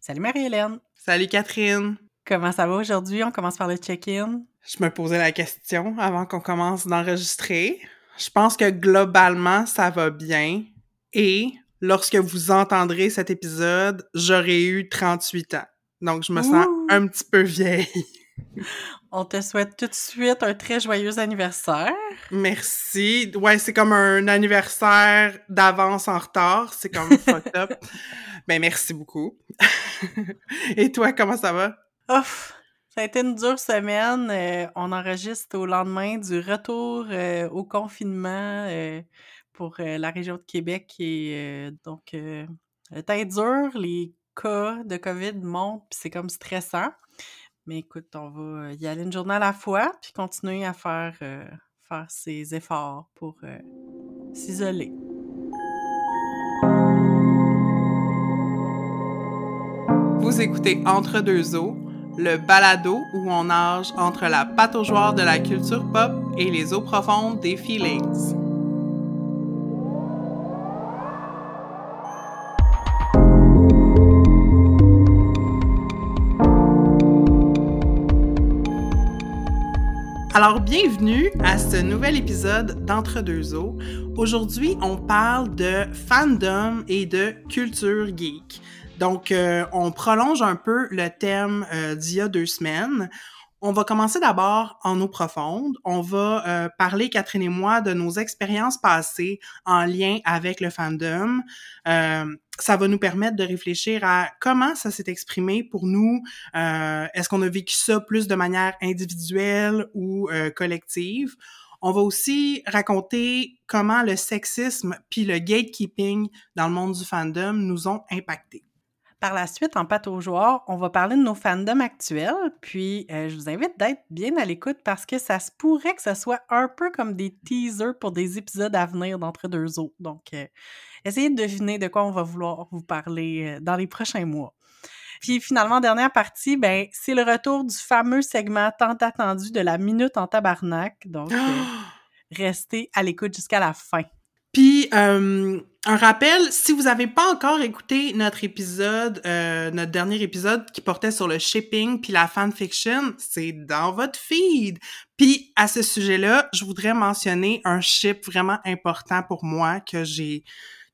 Salut Marie-Hélène. Salut Catherine. Comment ça va aujourd'hui? On commence par le check-in. Je me posais la question avant qu'on commence d'enregistrer. Je pense que globalement, ça va bien. Et lorsque vous entendrez cet épisode, j'aurai eu 38 ans. Donc, je me sens un petit peu vieille. On te souhaite tout de suite un très joyeux anniversaire. Merci. Ouais, c'est comme un anniversaire d'avance en retard. C'est comme fucked up. Ben, merci beaucoup. Et toi, comment ça va? Ouf! Ça a été une dure semaine. Euh, on enregistre au lendemain du retour euh, au confinement euh, pour la région de Québec. Et donc, le temps est dur. Les cas de COVID montent, puis c'est comme stressant. Mais écoute, on va y aller une journée à la fois, puis continuer à faire, faire ses efforts pour s'isoler. Vous écoutez Entre deux eaux, le balado où on nage entre la pataugeoire de la culture pop et les eaux profondes des feelings. Alors, bienvenue à ce nouvel épisode d'Entre deux eaux. Aujourd'hui, on parle de fandom et de culture geek. Donc, euh, on prolonge un peu le thème euh, d'il y a deux semaines. On va commencer d'abord en eau profonde. On va euh, parler, Catherine et moi, de nos expériences passées en lien avec le fandom. ça va nous permettre de réfléchir à comment ça s'est exprimé pour nous. Est-ce qu'on a vécu ça plus de manière individuelle ou collective? On va aussi raconter comment le sexisme puis le gatekeeping dans le monde du fandom nous ont impactés. Par la suite, en pâte aux joueurs, on va parler de nos fandoms actuels, puis euh, je vous invite d'être bien à l'écoute parce que ça se pourrait que ce soit un peu comme des teasers pour des épisodes à venir d'entre deux autres. Donc, euh, essayez de deviner de quoi on va vouloir vous parler euh, dans les prochains mois. Puis finalement, dernière partie, ben c'est le retour du fameux segment tant attendu de la minute en tabarnak. Donc, restez à l'écoute jusqu'à la fin. Puis, euh, un rappel, si vous n'avez pas encore écouté notre épisode, euh, notre dernier épisode qui portait sur le shipping puis la fanfiction, c'est dans votre feed. Puis, à ce sujet-là, je voudrais mentionner un ship vraiment important pour moi que j'ai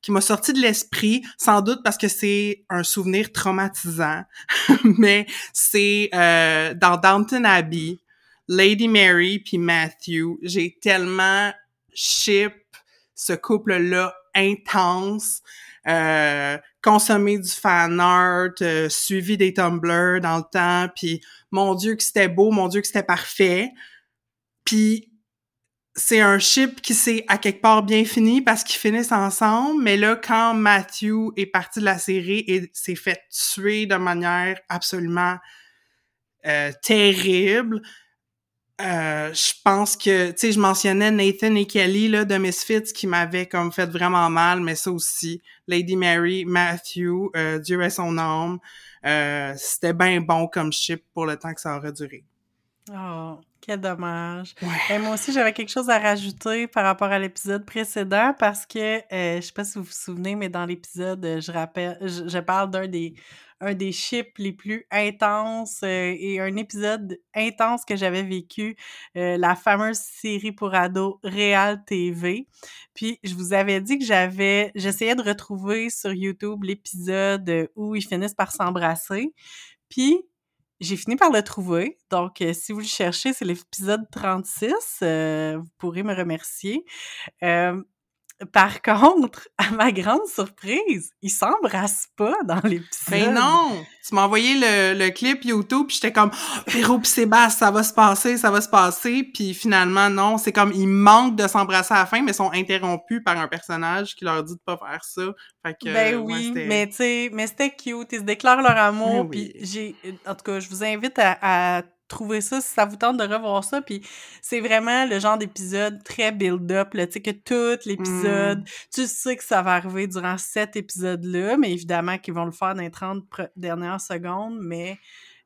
qui m'a sorti de l'esprit, sans doute parce que c'est un souvenir traumatisant, mais c'est euh, dans Downton Abbey, Lady Mary puis Matthew, j'ai tellement ship ce couple-là intense, euh, consommer du fan art, euh, suivi des Tumblr dans le temps, puis mon Dieu que c'était beau, mon Dieu que c'était parfait. Puis c'est un ship qui s'est à quelque part bien fini parce qu'ils finissent ensemble, mais là, quand Matthew est parti de la série et s'est fait tuer de manière absolument euh, terrible, euh, je pense que, tu sais, je mentionnais Nathan et Kelly là, de Misfits qui m'avaient comme fait vraiment mal, mais ça aussi, Lady Mary, Matthew, euh, Dieu est son âme, euh, c'était bien bon comme ship pour le temps que ça aurait duré. Oh, quel dommage. Et moi aussi, j'avais quelque chose à rajouter par rapport à l'épisode précédent parce que, je sais pas si vous vous souvenez, mais dans l'épisode, je rappelle, je parle d'un des un des chips les plus intenses euh, et un épisode intense que j'avais vécu, euh, la fameuse série pour ados Real TV. Puis je vous avais dit que j'avais, j'essayais de retrouver sur YouTube l'épisode où ils finissent par s'embrasser. Puis j'ai fini par le trouver. Donc, euh, si vous le cherchez, c'est l'épisode 36. vous pourrez me remercier. Par contre, à ma grande surprise, ils s'embrassent pas dans l'épisode. Mais non! Tu m'as envoyé le, clip YouTube, puis j'étais comme « Véro pis Sébastien, ça va se passer, ça va se passer. » Puis finalement, non, c'est comme ils manquent de s'embrasser à la fin, mais sont interrompus par un personnage qui leur dit de pas faire ça. Fait que, ben oui, mais tu sais, mais c'était cute. Ils se déclarent leur amour, ben puis j'ai... En tout cas, je vous invite à trouver ça si ça vous tente de revoir ça. Puis c'est vraiment le genre d'épisode très build-up, tu sais, que tout l'épisode, mm. tu sais que ça va arriver durant cet épisode-là, mais évidemment qu'ils vont le faire dans les 30 dernières secondes, mais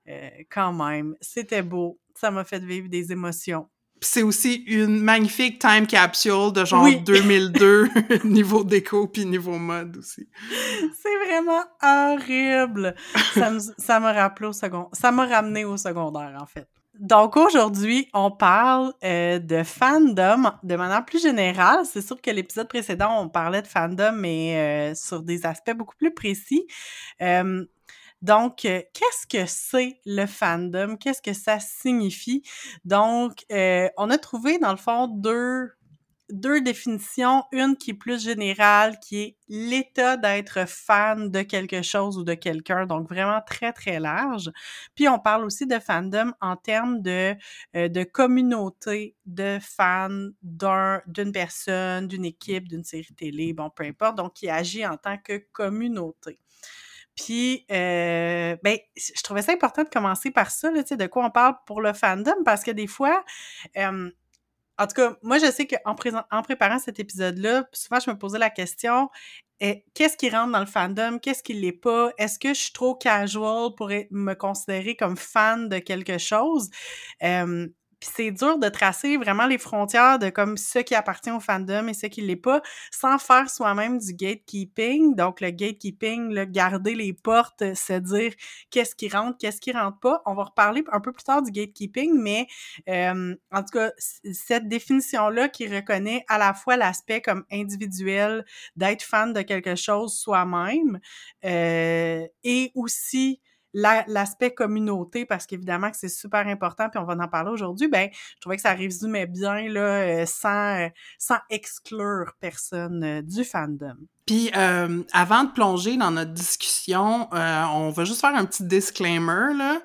euh, quand même, c'était beau. Ça m'a fait vivre des émotions. C'est aussi une magnifique time capsule de genre 2002, niveau déco puis niveau mode aussi. C'est vraiment horrible. ça m'a rappelé au second, ça m'a ramené au secondaire en fait. Donc aujourd'hui, on parle euh, de fandom de manière plus générale. C'est sûr que l'épisode précédent, on parlait de fandom, mais euh, sur des aspects beaucoup plus précis. Euh, donc, euh, qu'est-ce que c'est le fandom? Qu'est-ce que ça signifie? Donc, euh, on a trouvé, dans le fond, deux, définitions. Une qui est plus générale, qui est l'état d'être fan de quelque chose ou de quelqu'un, donc vraiment très, très large. Puis, on parle aussi de fandom en termes de, euh, de communauté de fans d'une personne, d'une équipe, d'une série télé, bon, peu importe, donc qui agit en tant que communauté. Puis, euh, ben, je trouvais ça important de commencer par ça, là, de quoi on parle pour le fandom, parce que des fois, en tout cas, moi, je sais qu'en en préparant cet épisode-là, souvent, je me posais la question, eh, qu'est-ce qui rentre dans le fandom? Qu'est-ce qui l'est pas? Est-ce que je suis trop casual pour me considérer comme fan de quelque chose? Puis c'est dur de tracer vraiment les frontières de comme ce qui appartient au fandom et ce qui l'est pas, sans faire soi-même du gatekeeping. Donc le gatekeeping, le garder les portes, se dire qu'est-ce qui rentre, qu'est-ce qui rentre pas. On va reparler un peu plus tard du gatekeeping, mais euh, en tout cas cette définition-là qui reconnaît à la fois l'aspect comme individuel d'être fan de quelque chose soi-même euh, et aussi l'aspect communauté, parce qu'évidemment que c'est super important, puis on va en parler aujourd'hui, ben, je trouvais que ça résumait bien, là, euh, sans, euh, sans exclure personne euh, du fandom. Puis, avant de plonger dans notre discussion, on va juste faire un petit disclaimer, là.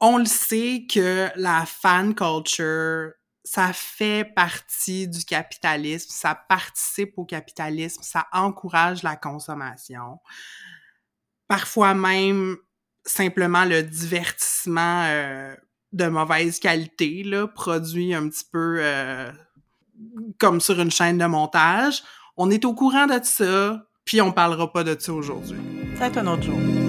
On le sait que la fan culture, ça fait partie du capitalisme, ça participe au capitalisme, ça encourage la consommation. Parfois même, simplement le divertissement euh, de mauvaise qualité, là, produit un petit peu euh, comme sur une chaîne de montage. On est au courant de ça, puis on parlera pas de ça aujourd'hui. C'est un autre jour.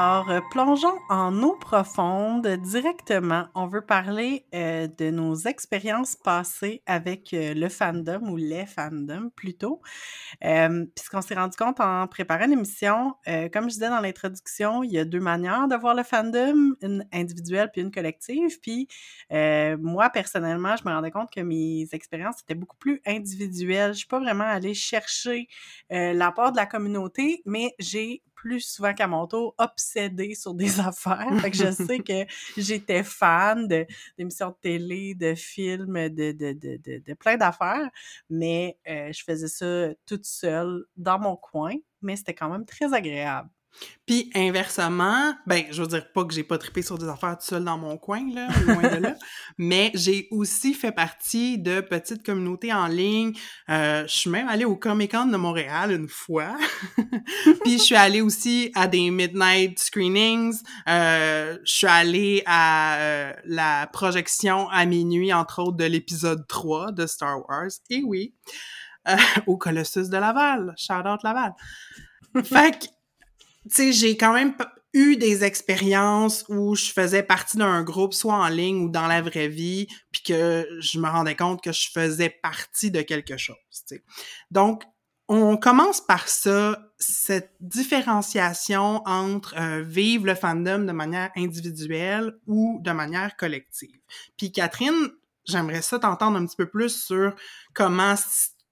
Alors, euh, plongeons en eau profonde directement. On veut parler euh, de nos expériences passées avec euh, le fandom ou les fandoms plutôt. Puisqu'on s'est rendu compte en préparant l'émission, comme je disais dans l'introduction, il y a deux manières de voir le fandom, une individuelle puis une collective. Puis moi, personnellement, je me rendais compte que mes expériences étaient beaucoup plus individuelles. Je suis pas vraiment allée chercher l'apport de la communauté, mais j'ai plus souvent qu'à mon tour obsédée sur des affaires. Fait que je sais que j'étais fan d'émissions de, télé, de films, de, de, de, de plein d'affaires, mais euh, je faisais ça toute seule dans mon coin, mais c'était quand même très agréable. Puis inversement, ben, je veux dire pas que j'ai pas trippé sur des affaires tout seul dans mon coin, là, loin de là, mais j'ai aussi fait partie de petites communautés en ligne. Euh, je suis même allée au Comic-Con de Montréal une fois. Puis je suis allée aussi à des midnight screenings. Euh, je suis allée à euh, la projection à minuit, entre autres, de l'épisode 3 de Star Wars. Et oui, au Colossus de Laval. Shout out Laval. Fait que sais, j'ai quand même eu des expériences où je faisais partie d'un groupe, soit en ligne ou dans la vraie vie, puis que je me rendais compte que je faisais partie de quelque chose. sais. Donc, on commence par ça, cette différenciation entre euh, vivre le fandom de manière individuelle ou de manière collective. Puis Catherine, j'aimerais ça t'entendre un petit peu plus sur comment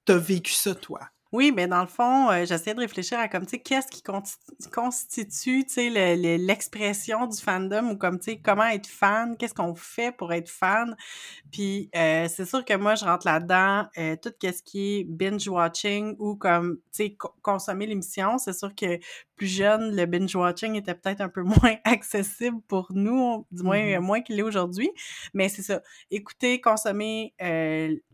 t'as vécu ça, toi. Oui, mais dans le fond, euh, j'essaie de réfléchir à comme, tu sais, qu'est-ce qui constitue, tu sais, l'expression du fandom ou comme, tu sais, comment être fan, qu'est-ce qu'on fait pour être fan. Puis, euh, c'est sûr que moi, je rentre là-dedans, euh, tout ce qui est binge-watching ou comme, tu sais, consommer l'émission. C'est sûr que plus jeune, le binge-watching était peut-être un peu moins accessible pour nous, du moins, mm-hmm. moins qu'il est aujourd'hui. Mais c'est ça, écouter, consommer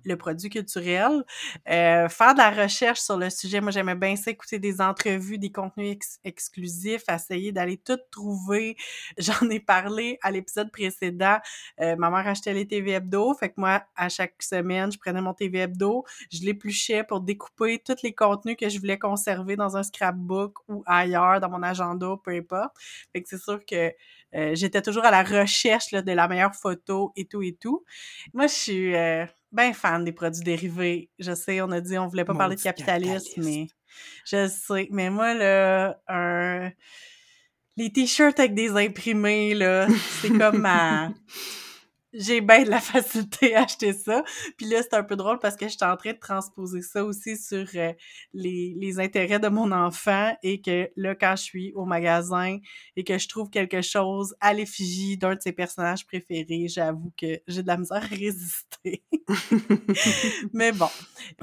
le produit culturel, euh, faire de la recherche sur le sujet. Moi, j'aimais bien ça, écouter des entrevues, des contenus exclusifs, essayer d'aller tout trouver. J'en ai parlé à l'épisode précédent. Euh, ma mère achetait les TV Hebdo, fait que moi, à chaque semaine, je prenais mon TV Hebdo, je l'épluchais pour découper tous les contenus que je voulais conserver dans un scrapbook ou ailleurs, dans mon agenda, peu importe. Fait que c'est sûr que euh, j'étais toujours à la recherche là, de la meilleure photo et tout et tout. Moi, je suis euh, bien fan des produits dérivés. Je sais, on a dit on voulait pas parler de capitalisme, mais je sais. Mais moi, là, un... les t-shirts avec des imprimés, là, c'est comme ma j'ai bien de la facilité à acheter ça. Puis là, c'est un peu drôle parce que j'étais en train de transposer ça aussi sur euh, les, les intérêts de mon enfant et que là, quand je suis au magasin et que je trouve quelque chose à l'effigie d'un de ses personnages préférés, j'avoue que j'ai de la misère à résister. Mais bon.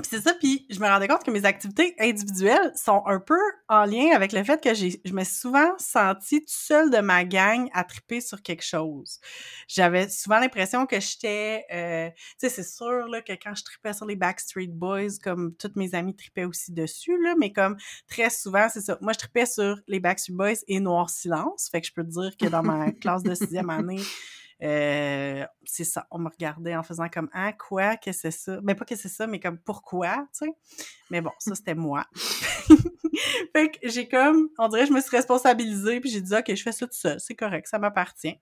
c'est ça, puis je me rendais compte que mes activités individuelles sont un peu en lien avec le fait que j'ai, je me suis souvent sentie toute seule de ma gang à triper sur quelque chose. J'avais souvent l'impression que j'étais... Euh, tu sais, c'est sûr là, que quand je tripais sur les Backstreet Boys, comme toutes mes amies tripaient aussi dessus, là, mais comme très souvent, c'est ça. Moi, je tripais sur les Backstreet Boys et Noir Silence. Fait que je peux te dire que dans ma classe de sixième année, euh, c'est ça, on me regardait en faisant comme ah quoi, que c'est ça? Mais ben, pas que c'est ça, mais comme pourquoi, tu sais? Mais bon, ça c'était moi. fait que j'ai comme, on dirait, je me suis responsabilisée, puis j'ai dit, OK, je fais ça tout seul, c'est correct, ça m'appartient.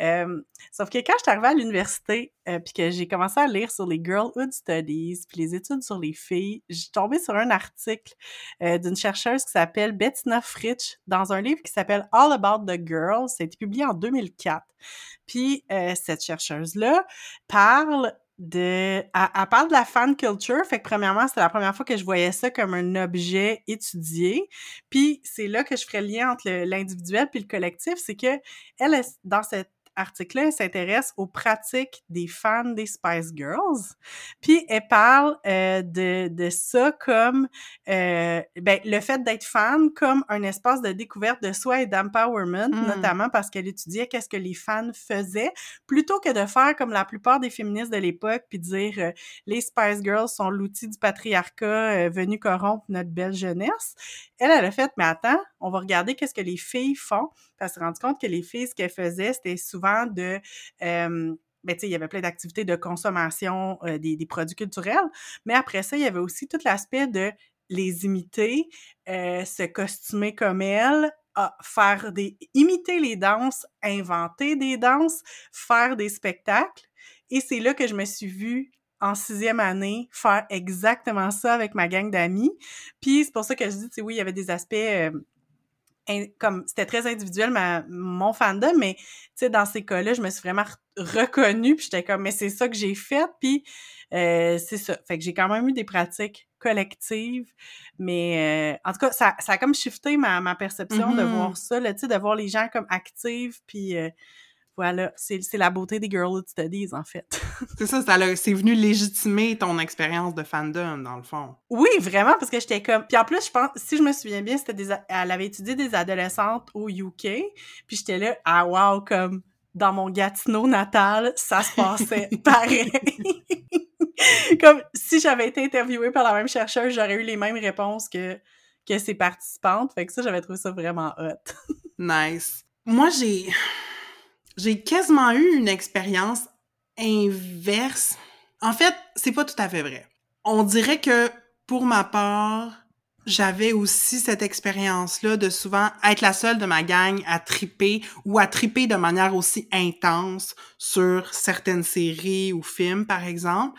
Euh, sauf que quand je suis arrivée à l'université, euh, puis que j'ai commencé à lire sur les Girlhood Studies, puis les études sur les filles, j'ai tombé sur un article euh, d'une chercheuse qui s'appelle Bettina Fritsch, dans un livre qui s'appelle All About the Girls, ça a été publié en 2004. Puis cette chercheuse-là parle de elle, parle de la fan culture. Fait premièrement c'était la première fois que je voyais ça comme un objet étudié. Puis c'est là que je ferais le lien entre l'individuel puis le collectif. C'est que elle dans cette article-là, s'intéresse aux pratiques des fans des Spice Girls. Puis elle parle euh, de, de ça comme euh, ben, le fait d'être fan comme un espace de découverte de soi et d'empowerment, hmm. notamment parce qu'elle étudiait qu'est-ce que les fans faisaient, plutôt que de faire comme la plupart des féministes de l'époque, puis dire euh, les Spice Girls sont l'outil du patriarcat venu corrompre notre belle jeunesse. Elle, elle a fait, mais attends, on va regarder qu'est-ce que les filles font. Parce qu'elle s'est rendue compte que les filles, ce qu'elles faisaient, c'était souvent de... Euh, ben, tu sais, il y avait plein d'activités de consommation euh, des, des, produits culturels, mais après ça, il y avait aussi tout l'aspect de les imiter, euh, se costumer comme elles, faire des... imiter les danses, inventer des danses, faire des spectacles. Et c'est là que je me suis vue en sixième année faire exactement ça avec ma gang d'amis. Puis c'est pour ça que je dis, tu sais, oui, il y avait des aspects euh, comme c'était très individuel ma, mon fandom, mais tu sais, dans ces cas-là, je me suis vraiment reconnue, puis j'étais comme, mais c'est ça que j'ai fait, puis euh, c'est ça. Fait que j'ai quand même eu des pratiques collectives, mais euh, en tout cas, ça, ça a comme shifté ma, ma perception de mm-hmm. voir ça, tu sais, de voir les gens comme actifs, puis voilà, c'est la beauté des Girlhood Studies, en fait. c'est ça, c'est venu légitimer ton expérience de fandom, dans le fond. Oui, vraiment, parce que j'étais comme... Puis en plus, je pense, si je me souviens bien, c'était des... Elle avait étudié des adolescentes au UK, puis j'étais là, ah wow, comme dans mon Gatineau natal, ça se passait pareil. comme si j'avais été interviewée par la même chercheuse, j'aurais eu les mêmes réponses que, que ses participantes. Fait que ça, j'avais trouvé ça vraiment hot. nice. Moi, j'ai j'ai quasiment eu une expérience inverse. En fait, c'est pas tout à fait vrai. On dirait que pour ma part, j'avais aussi cette expérience-là de souvent être la seule de ma gang à triper ou à triper de manière aussi intense sur certaines séries ou films, par exemple.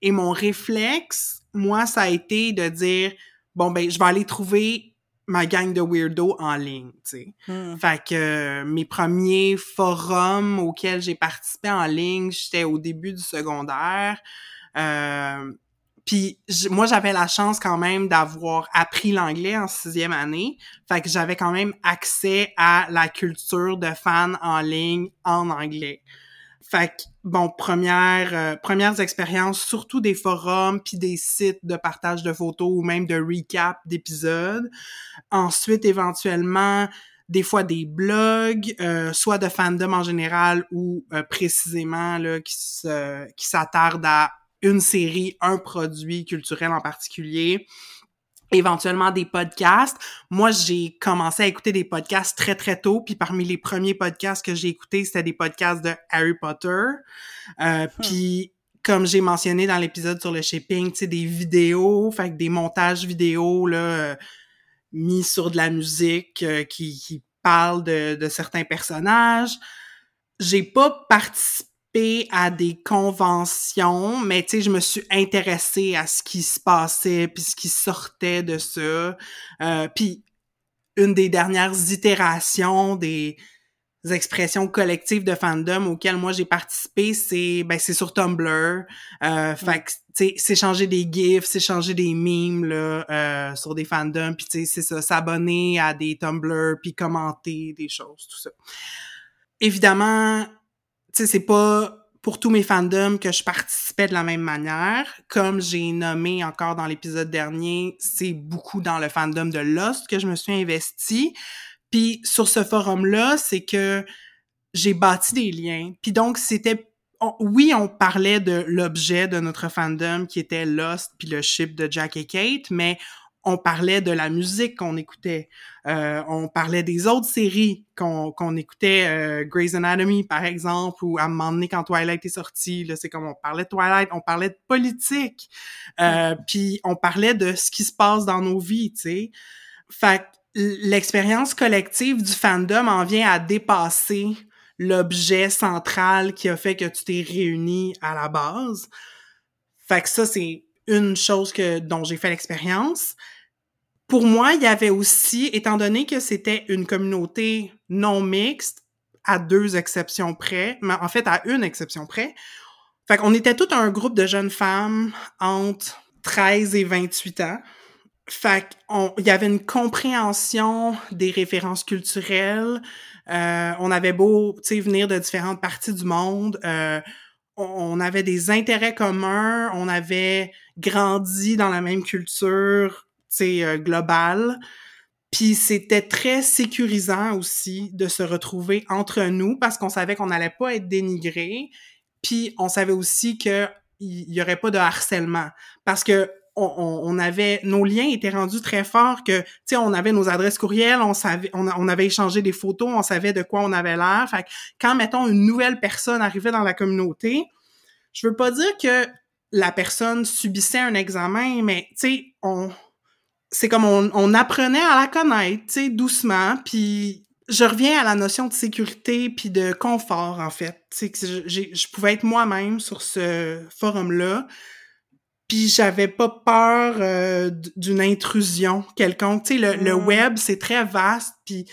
Et mon réflexe, moi, ça a été de dire, bon, ben, je vais aller trouver ma gang de weirdo en ligne, tu sais. Hmm. Fait que euh, mes premiers forums auxquels j'ai participé en ligne, j'étais au début du secondaire. Euh, puis moi, j'avais la chance quand même d'avoir appris l'anglais en sixième année. Fait que j'avais quand même accès à la culture de fans en ligne en anglais. Fait que, bon, première, euh, premières expériences, surtout des forums, puis des sites de partage de photos ou même de recap d'épisodes. Ensuite, éventuellement, des fois des blogs, euh, soit de fandom en général ou euh, précisément là, qui, qui s'attardent à une série, un produit culturel en particulier éventuellement des podcasts. Moi, j'ai commencé à écouter des podcasts très très tôt, puis parmi les premiers podcasts que j'ai écoutés, c'était des podcasts de Harry Potter. Euh, hmm. Puis comme j'ai mentionné dans l'épisode sur le shipping, tu sais, des vidéos, fait que des montages vidéo là euh, mis sur de la musique euh, qui, qui parlent de, de certains personnages. J'ai pas participé à des conventions, mais tu sais, je me suis intéressée à ce qui se passait, puis ce qui sortait de ça. Euh, puis une des dernières itérations des expressions collectives de fandom auxquelles moi j'ai participé, c'est ben c'est sur Tumblr. Euh, Fait que tu sais, s'échanger des gifs, s'échanger des memes là euh, sur des fandoms, puis tu sais c'est ça, s'abonner à des Tumblr, puis commenter des choses, tout ça. Évidemment, sais, c'est pas pour tous mes fandoms que je participais de la même manière. Comme j'ai nommé encore dans l'épisode dernier, c'est beaucoup dans le fandom de Lost que je me suis investi. Puis sur ce forum-là, c'est que j'ai bâti des liens. Puis donc, c'était... oui, on parlait de l'objet de notre fandom qui était Lost puis le ship de Jack et Kate, mais on parlait de la musique qu'on écoutait, euh, on parlait des autres séries qu'on qu'on écoutait, euh, Grey's Anatomy par exemple, ou à un moment donné quand Twilight est sorti, là c'est comme on parlait de Twilight, on parlait de politique, euh, puis on parlait de ce qui se passe dans nos vies, tu sais. Fait l'expérience collective du fandom en vient à dépasser l'objet central qui a fait que tu t'es réuni à la base. Fait que ça, c'est une chose que dont j'ai fait l'expérience pour moi, il y avait aussi, étant donné que c'était une communauté non mixte, à deux exceptions près, mais en fait à une exception près, fait qu'on était tout un groupe de jeunes femmes entre 13 et 28 ans. Fait qu'il y avait une compréhension des références culturelles. Euh, on avait beau, venir de différentes parties du monde. Euh, on avait des intérêts communs. On avait grandi dans la même culture euh, global. Puis c'était très sécurisant aussi de se retrouver entre nous parce qu'on savait qu'on n'allait pas être dénigré. Puis on savait aussi qu'il y aurait pas de harcèlement parce que on, avait nos liens étaient rendus très forts que tu sais on avait nos adresses courriels, on savait on, on, avait échangé des photos, on savait de quoi on avait l'air. Fait quand mettons une nouvelle personne arrivait dans la communauté, je veux pas dire que la personne subissait un examen, mais tu sais on c'est comme on, apprenait à la connaître, tu sais, doucement, puis je reviens à la notion de sécurité puis de confort, en fait. Tu sais, je, je pouvais être moi-même sur ce forum-là, puis j'avais pas peur euh, d'une intrusion quelconque. Tu sais, le, web, c'est très vaste, puis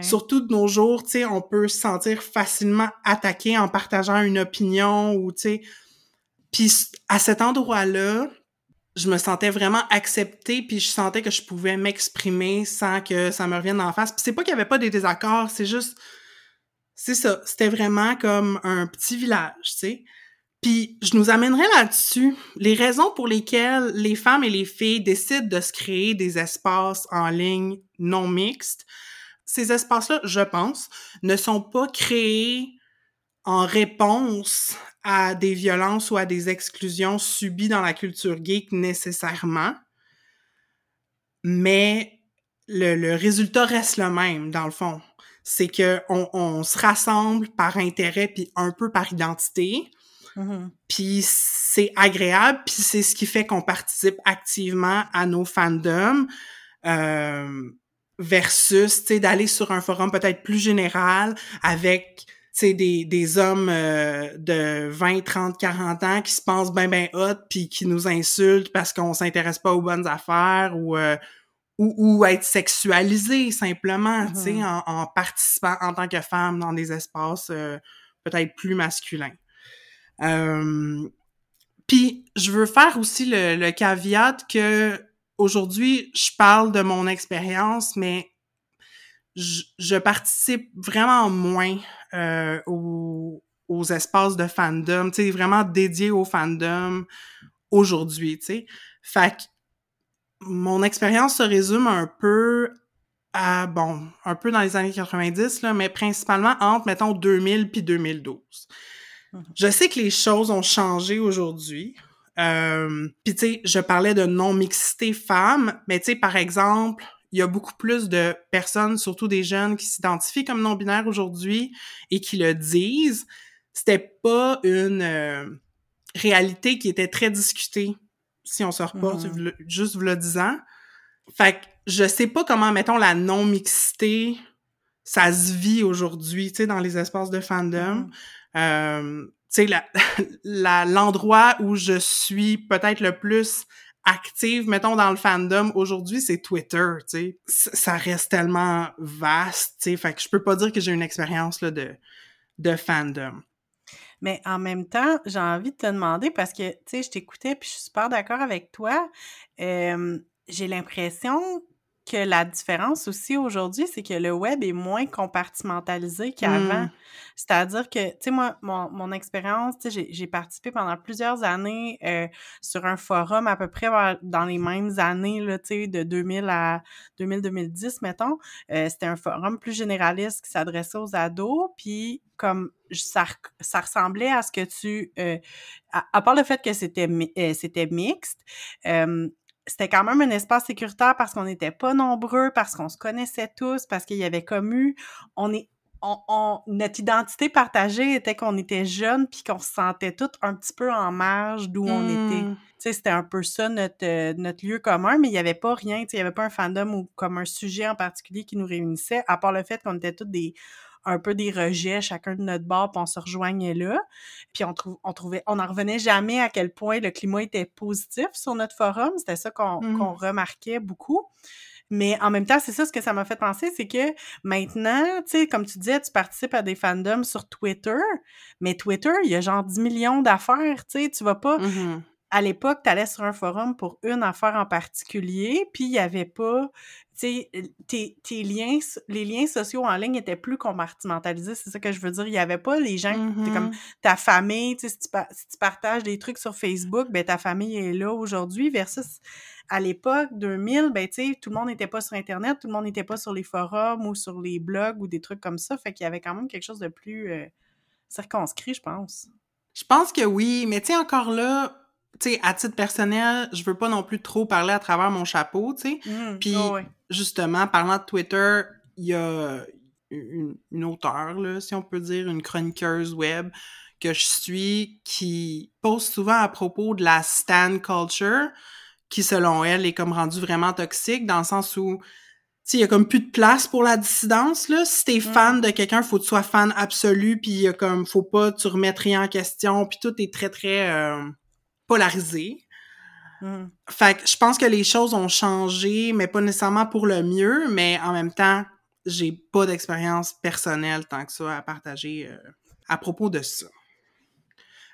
surtout de nos jours, tu sais, on peut se sentir facilement attaqué en partageant une opinion ou, tu sais... Puis à cet endroit-là, je me sentais vraiment acceptée puis je sentais que je pouvais m'exprimer sans que ça me revienne en face. C'est pas qu'il y avait pas des désaccords, c'est juste c'est ça, c'était vraiment comme un petit village, tu sais. Puis je nous amènerai là-dessus les raisons pour lesquelles les femmes et les filles décident de se créer des espaces en ligne non mixtes. Ces espaces-là, je pense, ne sont pas créés en réponse à des violences ou à des exclusions subies dans la culture geek nécessairement, mais le, résultat reste le même, dans le fond. C'est que on, se rassemble par intérêt puis un peu par identité. Mm-hmm. Puis c'est agréable, puis c'est ce qui fait qu'on participe activement à nos fandoms. Euh, versus, tu sais, d'aller sur un forum peut-être plus général avec c'est des, des hommes euh, de 20, 30, 40 ans qui se pensent ben ben hot puis qui nous insultent parce qu'on s'intéresse pas aux bonnes affaires ou euh, ou, ou, être sexualisé simplement, tu sais, mm-hmm. en, en, participant en tant que femme dans des espaces euh, peut-être plus masculins. puis je veux faire aussi le, le caveat que aujourd'hui je parle de mon expérience, mais je, participe vraiment moins euh, aux, aux, espaces de fandom, tu sais, vraiment dédiés au fandom aujourd'hui, tu sais. Fait que mon expérience se résume un peu à, bon, un peu dans les années 90, là, mais principalement entre, mettons, 2000 puis 2012. Mm-hmm. Je sais que les choses ont changé aujourd'hui. Euh, Puis tu sais, je parlais de non-mixité femme, mais tu sais, par exemple, il y a beaucoup plus de personnes, surtout des jeunes, qui s'identifient comme non-binaires aujourd'hui et qui le disent. C'était pas une euh, réalité qui était très discutée, si on se reporte Mhm. juste le disant. Fait que je sais pas comment, mettons, la non-mixité, ça se vit aujourd'hui, tu sais, dans les espaces de fandom. Mhm. Euh, tu sais, l'endroit où je suis peut-être le plus active, mettons, dans le fandom aujourd'hui, c'est Twitter, tu sais. Ça reste tellement vaste, tu sais. Fait que je peux pas dire que j'ai une expérience, là, de, de fandom. Mais en même temps, j'ai envie de te demander, parce que, tu sais, je t'écoutais, puis je suis super d'accord avec toi. euh, j'ai l'impression que la différence aussi aujourd'hui, c'est que le web est moins compartimentalisé qu'avant. Mm. C'est-à-dire que, tu sais, moi, mon, mon expérience, tu sais, j'ai- j'ai participé pendant plusieurs années euh, sur un forum à peu près dans les mêmes années, là, tu sais, de 2000 à 2000-2010, mettons. Euh, C'était un forum plus généraliste qui s'adressait aux ados, puis comme ça, ça ressemblait à ce que tu... euh, à, à part le fait que c'était mi- euh, c'était mixte, euh, c'était quand même un espace sécuritaire parce qu'on n'était pas nombreux, parce qu'on se connaissait tous, parce qu'il y avait comme eu... On est, on, on- notre identité partagée était qu'on était jeunes puis qu'on se sentait tous un petit peu en marge d'où on était. Mm. Tu sais, c'était un peu ça notre, euh, notre lieu commun, mais il n'y avait pas rien, tu sais, il n'y avait pas un fandom ou comme un sujet en particulier qui nous réunissait, à part le fait qu'on était tous des un peu des rejets, chacun de notre bord, puis on se rejoignait là. Puis on, trou- on trouvait, on n'en revenait jamais à quel point le climat était positif sur notre forum. C'était ça qu'on Mhm. qu'on remarquait beaucoup. Mais en même temps, c'est ça ce que ça m'a fait penser, c'est que maintenant, tu sais, comme tu disais, tu participes à des fandoms sur Twitter, mais Twitter, il y a genre 10 millions d'affaires, tu sais, tu vas pas... Mhm. À l'époque, tu allais sur un forum pour une affaire en particulier, puis il y avait pas... Tes, tes liens, les liens sociaux en ligne étaient plus compartimentalisés, c'est ça que je veux dire. Il y avait pas les gens, comme Mhm. ta famille, si tu, si tu partages des trucs sur Facebook, ben ta famille est là aujourd'hui versus à l'époque 2000, ben tu sais, tout le monde n'était pas sur internet, tout le monde n'était pas sur les forums ou sur les blogs ou des trucs comme ça, fait qu'il y avait quand même quelque chose de plus euh, circonscrit, je pense. Je pense que oui, mais tu sais, encore là, tu sais, à titre personnel, je veux pas non plus trop parler à travers mon chapeau, tu sais. Puis, Ouais, ouais. Justement, parlant de Twitter, il y a une, une auteure, là, si on peut dire, une chroniqueuse web que je suis qui poste souvent à propos de la stan culture, qui, selon elle, est comme rendue vraiment toxique, dans le sens où, tu sais, il y a comme plus de place pour la dissidence, là. Si t'es Mm. fan de quelqu'un, faut que tu sois fan absolu, puis il y a comme, faut pas tu remettre rien en question, puis tout est très, très euh, polarisé. Mhm. Fait que je pense que les choses ont changé, mais pas nécessairement pour le mieux, mais en même temps, j'ai pas d'expérience personnelle tant que ça à partager euh, à propos de ça.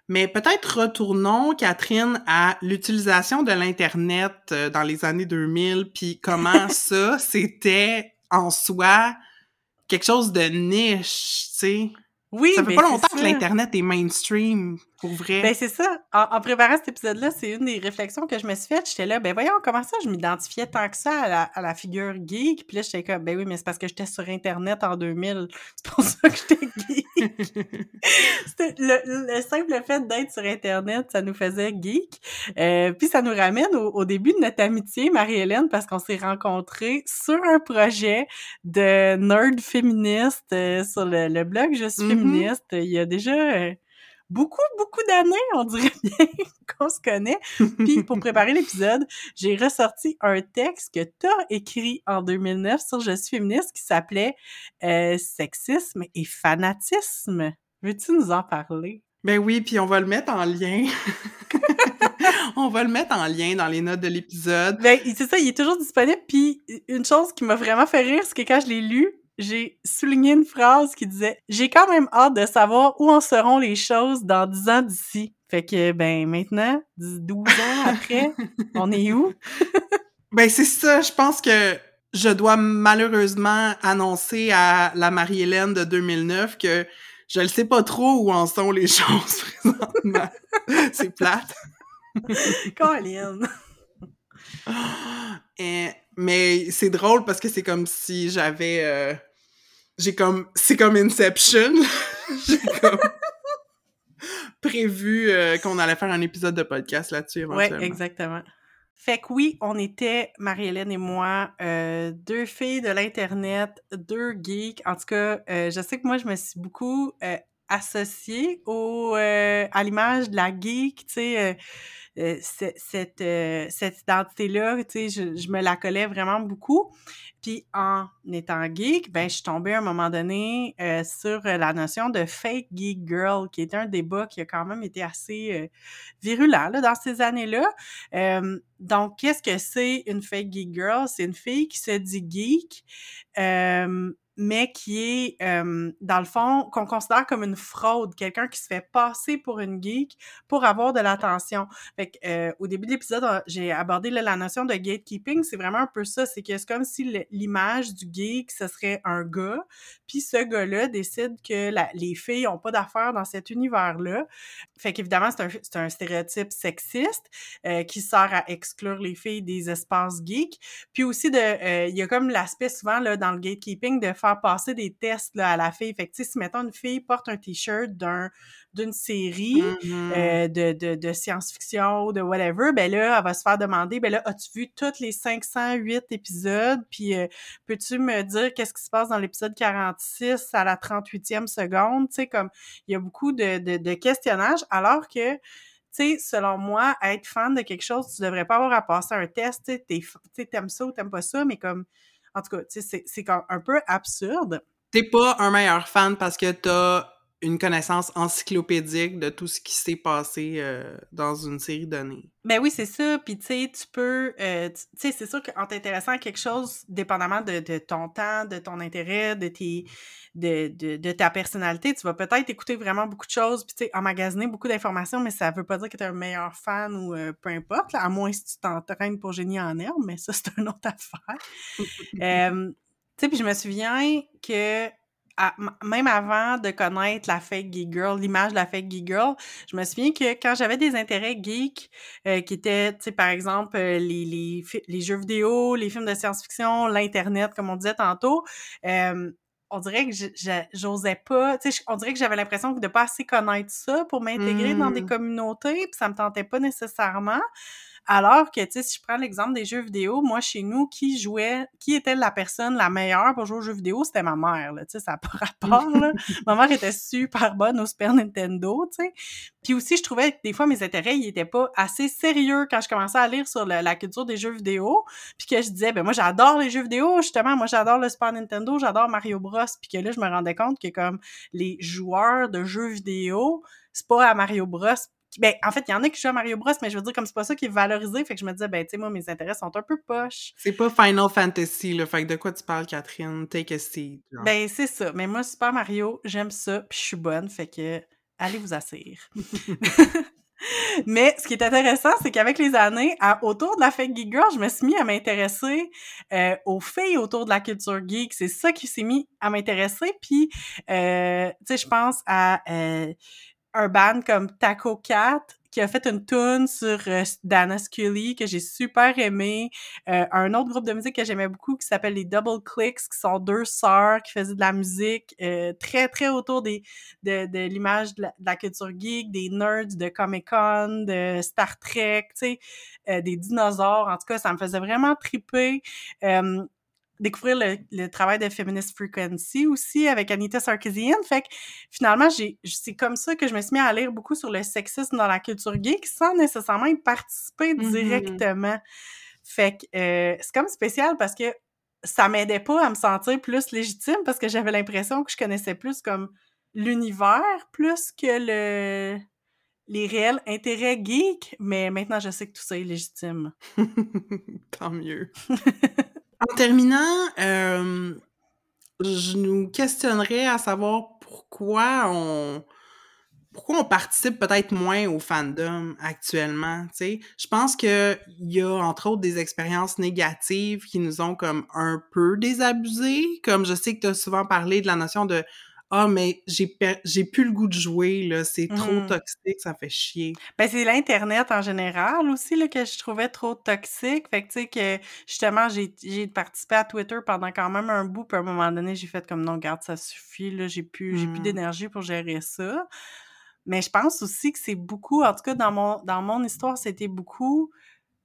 Mais peut-être retournons, Catherine, à l'utilisation de l'Internet euh, dans les années 2000, puis comment ça, c'était en soi quelque chose de niche, tu sais? Oui, Ça fait ben, pas longtemps que l'Internet est mainstream, pour vrai. Ben c'est ça. En, en préparant cet épisode-là, c'est une des réflexions que je me suis faite. J'étais là, ben voyons, comment ça, je m'identifiais tant que ça à la, à la figure geek? Puis là, j'étais comme, ben oui, mais c'est parce que j'étais sur Internet en 2000. C'est pour ça que j'étais geek. C'était le, le simple fait d'être sur Internet, ça nous faisait geek. Euh, puis ça nous ramène au, au début de notre amitié, Marie-Hélène, parce qu'on s'est rencontrés sur un projet de nerd féministe euh, sur le, le blog Je suis Mhm. féministe. Il y a déjà euh, beaucoup, beaucoup d'années, on dirait bien qu'on se connaît. Puis pour préparer l'épisode, j'ai ressorti un texte que t'as écrit en 2009 sur Je suis féministe qui s'appelait euh, Sexisme et fanatisme. Veux-tu nous en parler? Ben oui, puis on va le mettre en lien. on va le mettre en lien dans les notes de l'épisode. Ben, c'est ça, il est toujours disponible. Puis une chose qui m'a vraiment fait rire, c'est que quand je l'ai lu, j'ai souligné une phrase qui disait « J'ai quand même hâte de savoir où en seront les choses dans 10 ans d'ici. » Fait que, ben, maintenant, 10 12 ans après, on est où? Ben c'est ça, je pense que je dois malheureusement annoncer à la Marie-Hélène de 2009 que je ne sais pas trop où en sont les choses présentement. c'est plate. Colin! Et- mais c'est drôle parce que c'est comme si j'avais... euh, j'ai comme... C'est comme Inception. j'ai comme prévu euh, qu'on allait faire un épisode de podcast là-dessus éventuellement. Oui, exactement. Fait que oui, on était, Marie-Hélène et moi, euh, deux filles de l'Internet, deux geeks. En tout cas, euh, je sais que moi, je me suis beaucoup associée au, à l'image de la geek, tu sais euh, cette, euh, cette identité-là, tu sais, je, je, me la collais vraiment beaucoup. Puis en étant geek, ben je suis tombée à un moment donné euh, sur la notion de fake geek girl, qui est un débat qui a quand même été assez virulent là, dans ces années-là. donc, qu'est-ce que c'est une fake geek girl? C'est une fille qui se dit geek, mais qui est, euh, dans le fond, qu'on considère comme une fraude, quelqu'un qui se fait passer pour une geek pour avoir de l'attention. Fait que, euh, au début de l'épisode, j'ai abordé la notion de gatekeeping, c'est vraiment un peu ça, c'est que c'est comme si l'image du geek, ce serait un gars, puis ce gars-là décide que les filles ont pas d'affaires dans cet univers-là. Fait qu'évidemment, c'est un, un, stéréotype sexiste euh, qui sert à exclure les filles des espaces geeks. Puis aussi, de, il y a comme l'aspect souvent là, dans le gatekeeping de faire passer des tests là, à la fille. Fait que, si, mettons, une fille porte un T-shirt d'un d'une série mm-hmm. euh, de, de, de science-fiction ou de whatever, ben là, elle va se faire demander, ben là, as-tu vu tous les 508 épisodes? Puis, euh, peux-tu me dire qu'est-ce qui se passe dans l'épisode 46 à la 38e seconde? Tu sais, comme, il y a beaucoup de, de, de questionnages, alors que tu sais, selon moi, être fan de quelque chose, tu devrais pas avoir à passer un test, tu sais, t'aimes ça ou t'aimes pas ça, mais comme en tout cas, c'est un peu absurde. T'es pas un meilleur fan parce que t'as une connaissance encyclopédique de tout ce qui s'est passé euh, dans une série donnée. Ben oui, c'est ça. Puis tu sais, tu peux... Euh, tu sais, c'est sûr qu'en t'intéressant à quelque chose, dépendamment de, de, ton temps, de ton intérêt, de tes... De, de, de ta personnalité, tu vas peut-être écouter vraiment beaucoup de choses, puis tu sais, emmagasiner beaucoup d'informations, mais ça veut pas dire que tu es un meilleur fan ou euh, peu importe, à moins si tu t'entraînes pour génie en herbe, mais ça, c'est une autre affaire. tu sais, puis je me souviens que même avant de connaître la fake geek girl, l'image de la fake geek girl, je me souviens que quand j'avais des intérêts geeks euh, qui étaient, tu sais, par exemple, euh, les, les, les, jeux vidéo, les films de science-fiction, l'Internet, comme on disait tantôt, euh, on dirait que j'osais pas, tu sais, on dirait que j'avais l'impression de pas assez connaître ça pour m'intégrer dans des mmh. communautés, puis ça me tentait pas nécessairement. Alors que, tu sais, si je prends l'exemple des jeux vidéo, moi, chez nous, qui jouait, qui était la personne la meilleure pour jouer aux jeux vidéo, c'était ma mère, là, tu sais, ça n'a pas rapport, là. ma mère était super bonne au Super Nintendo, tu sais. Puis aussi, je trouvais que des fois, mes intérêts, ils étaient pas assez sérieux quand je commençais à lire sur la culture des jeux vidéo, puis que je disais, ben moi, j'adore les jeux vidéo, justement, moi, j'adore le Super Nintendo, j'adore Mario Bros, puis que là, je me rendais compte que, comme, les joueurs de jeux vidéo, c'est pas à Mario Bros ben, en fait, il y en a qui jouent à Mario Bros, mais je veux dire, comme c'est pas ça qui est valorisé, fait que je me disais, ben, tu sais, moi, mes intérêts sont un peu poches. C'est pas Final Fantasy, le fait que de quoi tu parles, Catherine? Take a seat. Ben, c'est ça. Mais moi, Super Mario, j'aime ça, puis je suis bonne, fait que allez vous asseoir. Mais ce qui est intéressant, c'est qu'avec les années, autour de la fake geek girl, je me suis mis à m'intéresser euh, aux filles autour de la culture geek. C'est ça qui s'est mis à m'intéresser. Puis, euh, tu sais, je pense à euh, un band comme Taco Cat qui a fait une tune sur euh, Dana Scully que j'ai super aimé. Euh, un autre groupe de musique que j'aimais beaucoup qui s'appelle les Double Clicks, qui sont deux sœurs qui faisaient de la musique euh, très, très autour des, de, de l'image de, la culture geek, des nerds de Comic-Con, de Star Trek, tu sais, des dinosaures. En tout cas, ça me faisait vraiment triper découvrir le, travail de Feminist Frequency aussi avec Anita Sarkeesian. Fait que finalement, c'est comme ça que je me suis mis à lire beaucoup sur le sexisme dans la culture geek sans nécessairement y participer mm-hmm. directement. Fait que euh, c'est comme spécial parce que ça m'aidait pas à me sentir plus légitime parce que j'avais l'impression que je connaissais plus comme l'univers plus que le les réels intérêts geeks, mais maintenant je sais que tout ça est légitime. Tant mieux. En terminant, euh, je nous questionnerais à savoir pourquoi on pourquoi on participe peut-être moins au fandom actuellement, tu sais. Je pense que il y a entre autres des expériences négatives qui nous ont comme un peu désabusés, comme je sais que tu as souvent parlé de la notion de ah, mais j'ai j'ai plus le goût de jouer, là, c'est trop mmh. toxique, ça fait chier. Ben, c'est l'Internet en général aussi, là, que je trouvais trop toxique. Fait que, tu sais, que justement, j'ai j'ai participé à Twitter pendant quand même un bout, puis à un moment donné, j'ai fait comme non, garde, ça suffit, là, j'ai plus, j'ai plus mmh. d'énergie pour gérer ça. Mais je pense aussi que c'est beaucoup, en tout cas dans mon, dans mon histoire, c'était beaucoup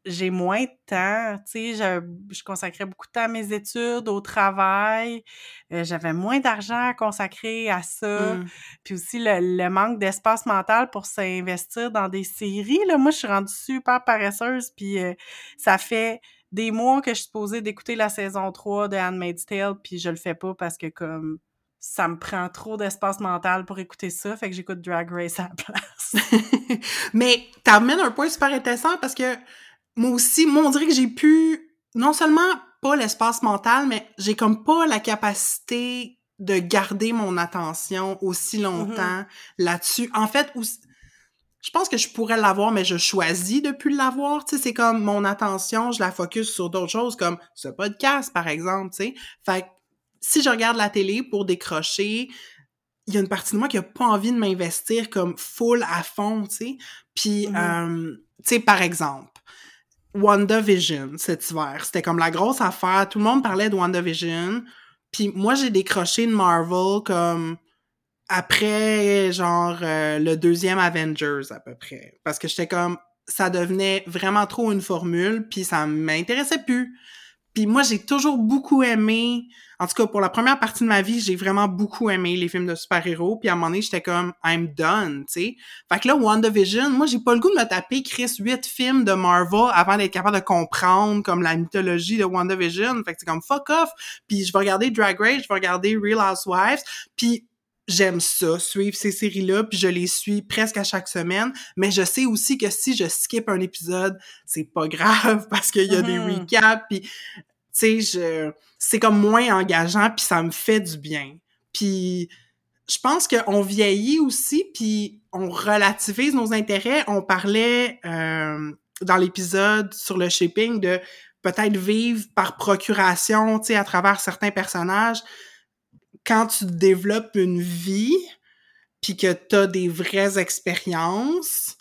j'ai moins de temps, tu sais, je, je, consacrais beaucoup de temps à mes études, au travail, euh, j'avais moins d'argent à consacrer à ça, mmh. puis aussi le, le manque d'espace mental pour s'investir dans des séries, là, moi je suis rendue super paresseuse, puis euh, ça fait des mois que je suis supposée d'écouter la saison 3 de Handmaid's Tale, puis je le fais pas parce que comme ça me prend trop d'espace mental pour écouter ça, fait que j'écoute Drag Race à la place. Mais t'amènes un point super intéressant parce que moi aussi, moi, on dirait que j'ai pu, non seulement pas l'espace mental, mais j'ai comme pas la capacité de garder mon attention aussi mm-hmm. longtemps là-dessus. En fait, je pense que je pourrais l'avoir, mais je choisis de plus l'avoir. Tu sais, c'est comme mon attention, je la focus sur d'autres choses, comme ce podcast, par exemple, tu sais. Fait si je regarde la télé pour décrocher, il y a une partie de moi qui a pas envie de m'investir comme full à fond, tu sais. Puis, mm-hmm. euh, tu sais, par exemple, WandaVision cet hiver. C'était comme la grosse affaire. Tout le monde parlait de WandaVision. Puis moi, j'ai décroché de Marvel comme après, genre, euh, le deuxième Avengers à peu près. Parce que j'étais comme, ça devenait vraiment trop une formule, puis ça m'intéressait plus. Puis moi, j'ai toujours beaucoup aimé, en tout cas pour la première partie de ma vie, j'ai vraiment beaucoup aimé les films de super-héros. Puis à un moment donné, j'étais comme I'm done, tu sais. Fait que là, WandaVision, moi, j'ai pas le goût de me taper Chris huit films de Marvel avant d'être capable de comprendre comme la mythologie de WandaVision. Fait que c'est comme fuck off. Puis je vais regarder Drag Race, je vais regarder Real Housewives. Puis j'aime ça, suivre ces séries-là, puis je les suis presque à chaque semaine, mais je sais aussi que si je skip un épisode, c'est pas grave parce qu'il y a des mm-hmm. recaps, puis tu sais, je c'est comme moins engageant, puis ça me fait du bien. Puis je pense qu'on vieillit aussi, puis on relativise nos intérêts. On parlait euh, dans l'épisode sur le shipping de peut-être vivre par procuration, tu sais, à travers certains personnages quand tu développes une vie, puis que tu as des vraies expériences,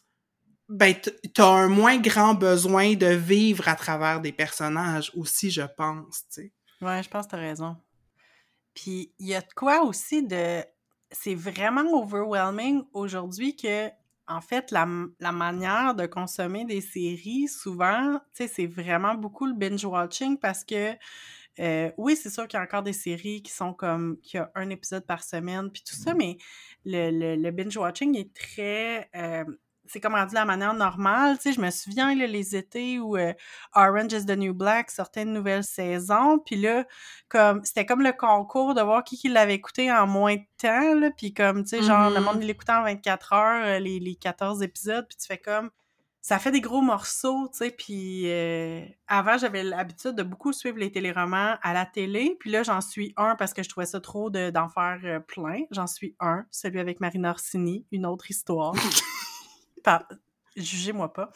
ben, tu as un moins grand besoin de vivre à travers des personnages aussi, je pense, sais. Ouais, je pense que tu as raison. Puis, il y a de quoi aussi de... C'est vraiment overwhelming aujourd'hui que, en fait, la, la, manière de consommer des séries, souvent, tu sais, c'est vraiment beaucoup le binge-watching parce que euh, oui, c'est sûr qu'il y a encore des séries qui sont comme, qui a un épisode par semaine, puis tout ça, mais le, le, binge-watching est très, euh, c'est comme rendu la manière normale, tu sais, je me souviens, là, les étés où euh, Orange is the New Black sortait une nouvelle saison, puis là, comme, c'était comme le concours de voir qui, qui l'avait écouté en moins de temps, là, puis comme, tu sais, genre, le monde mm-hmm. l'écoutait en 24 heures, les, les 14 épisodes, puis tu fais comme, ça fait des gros morceaux, tu sais, puis euh, avant, j'avais l'habitude de beaucoup suivre les téléromans à la télé, puis là, j'en suis un parce que je trouvais ça trop d'en faire euh, plein. J'en suis un, celui avec Marine Orsini, une autre histoire. Jugez-moi pas.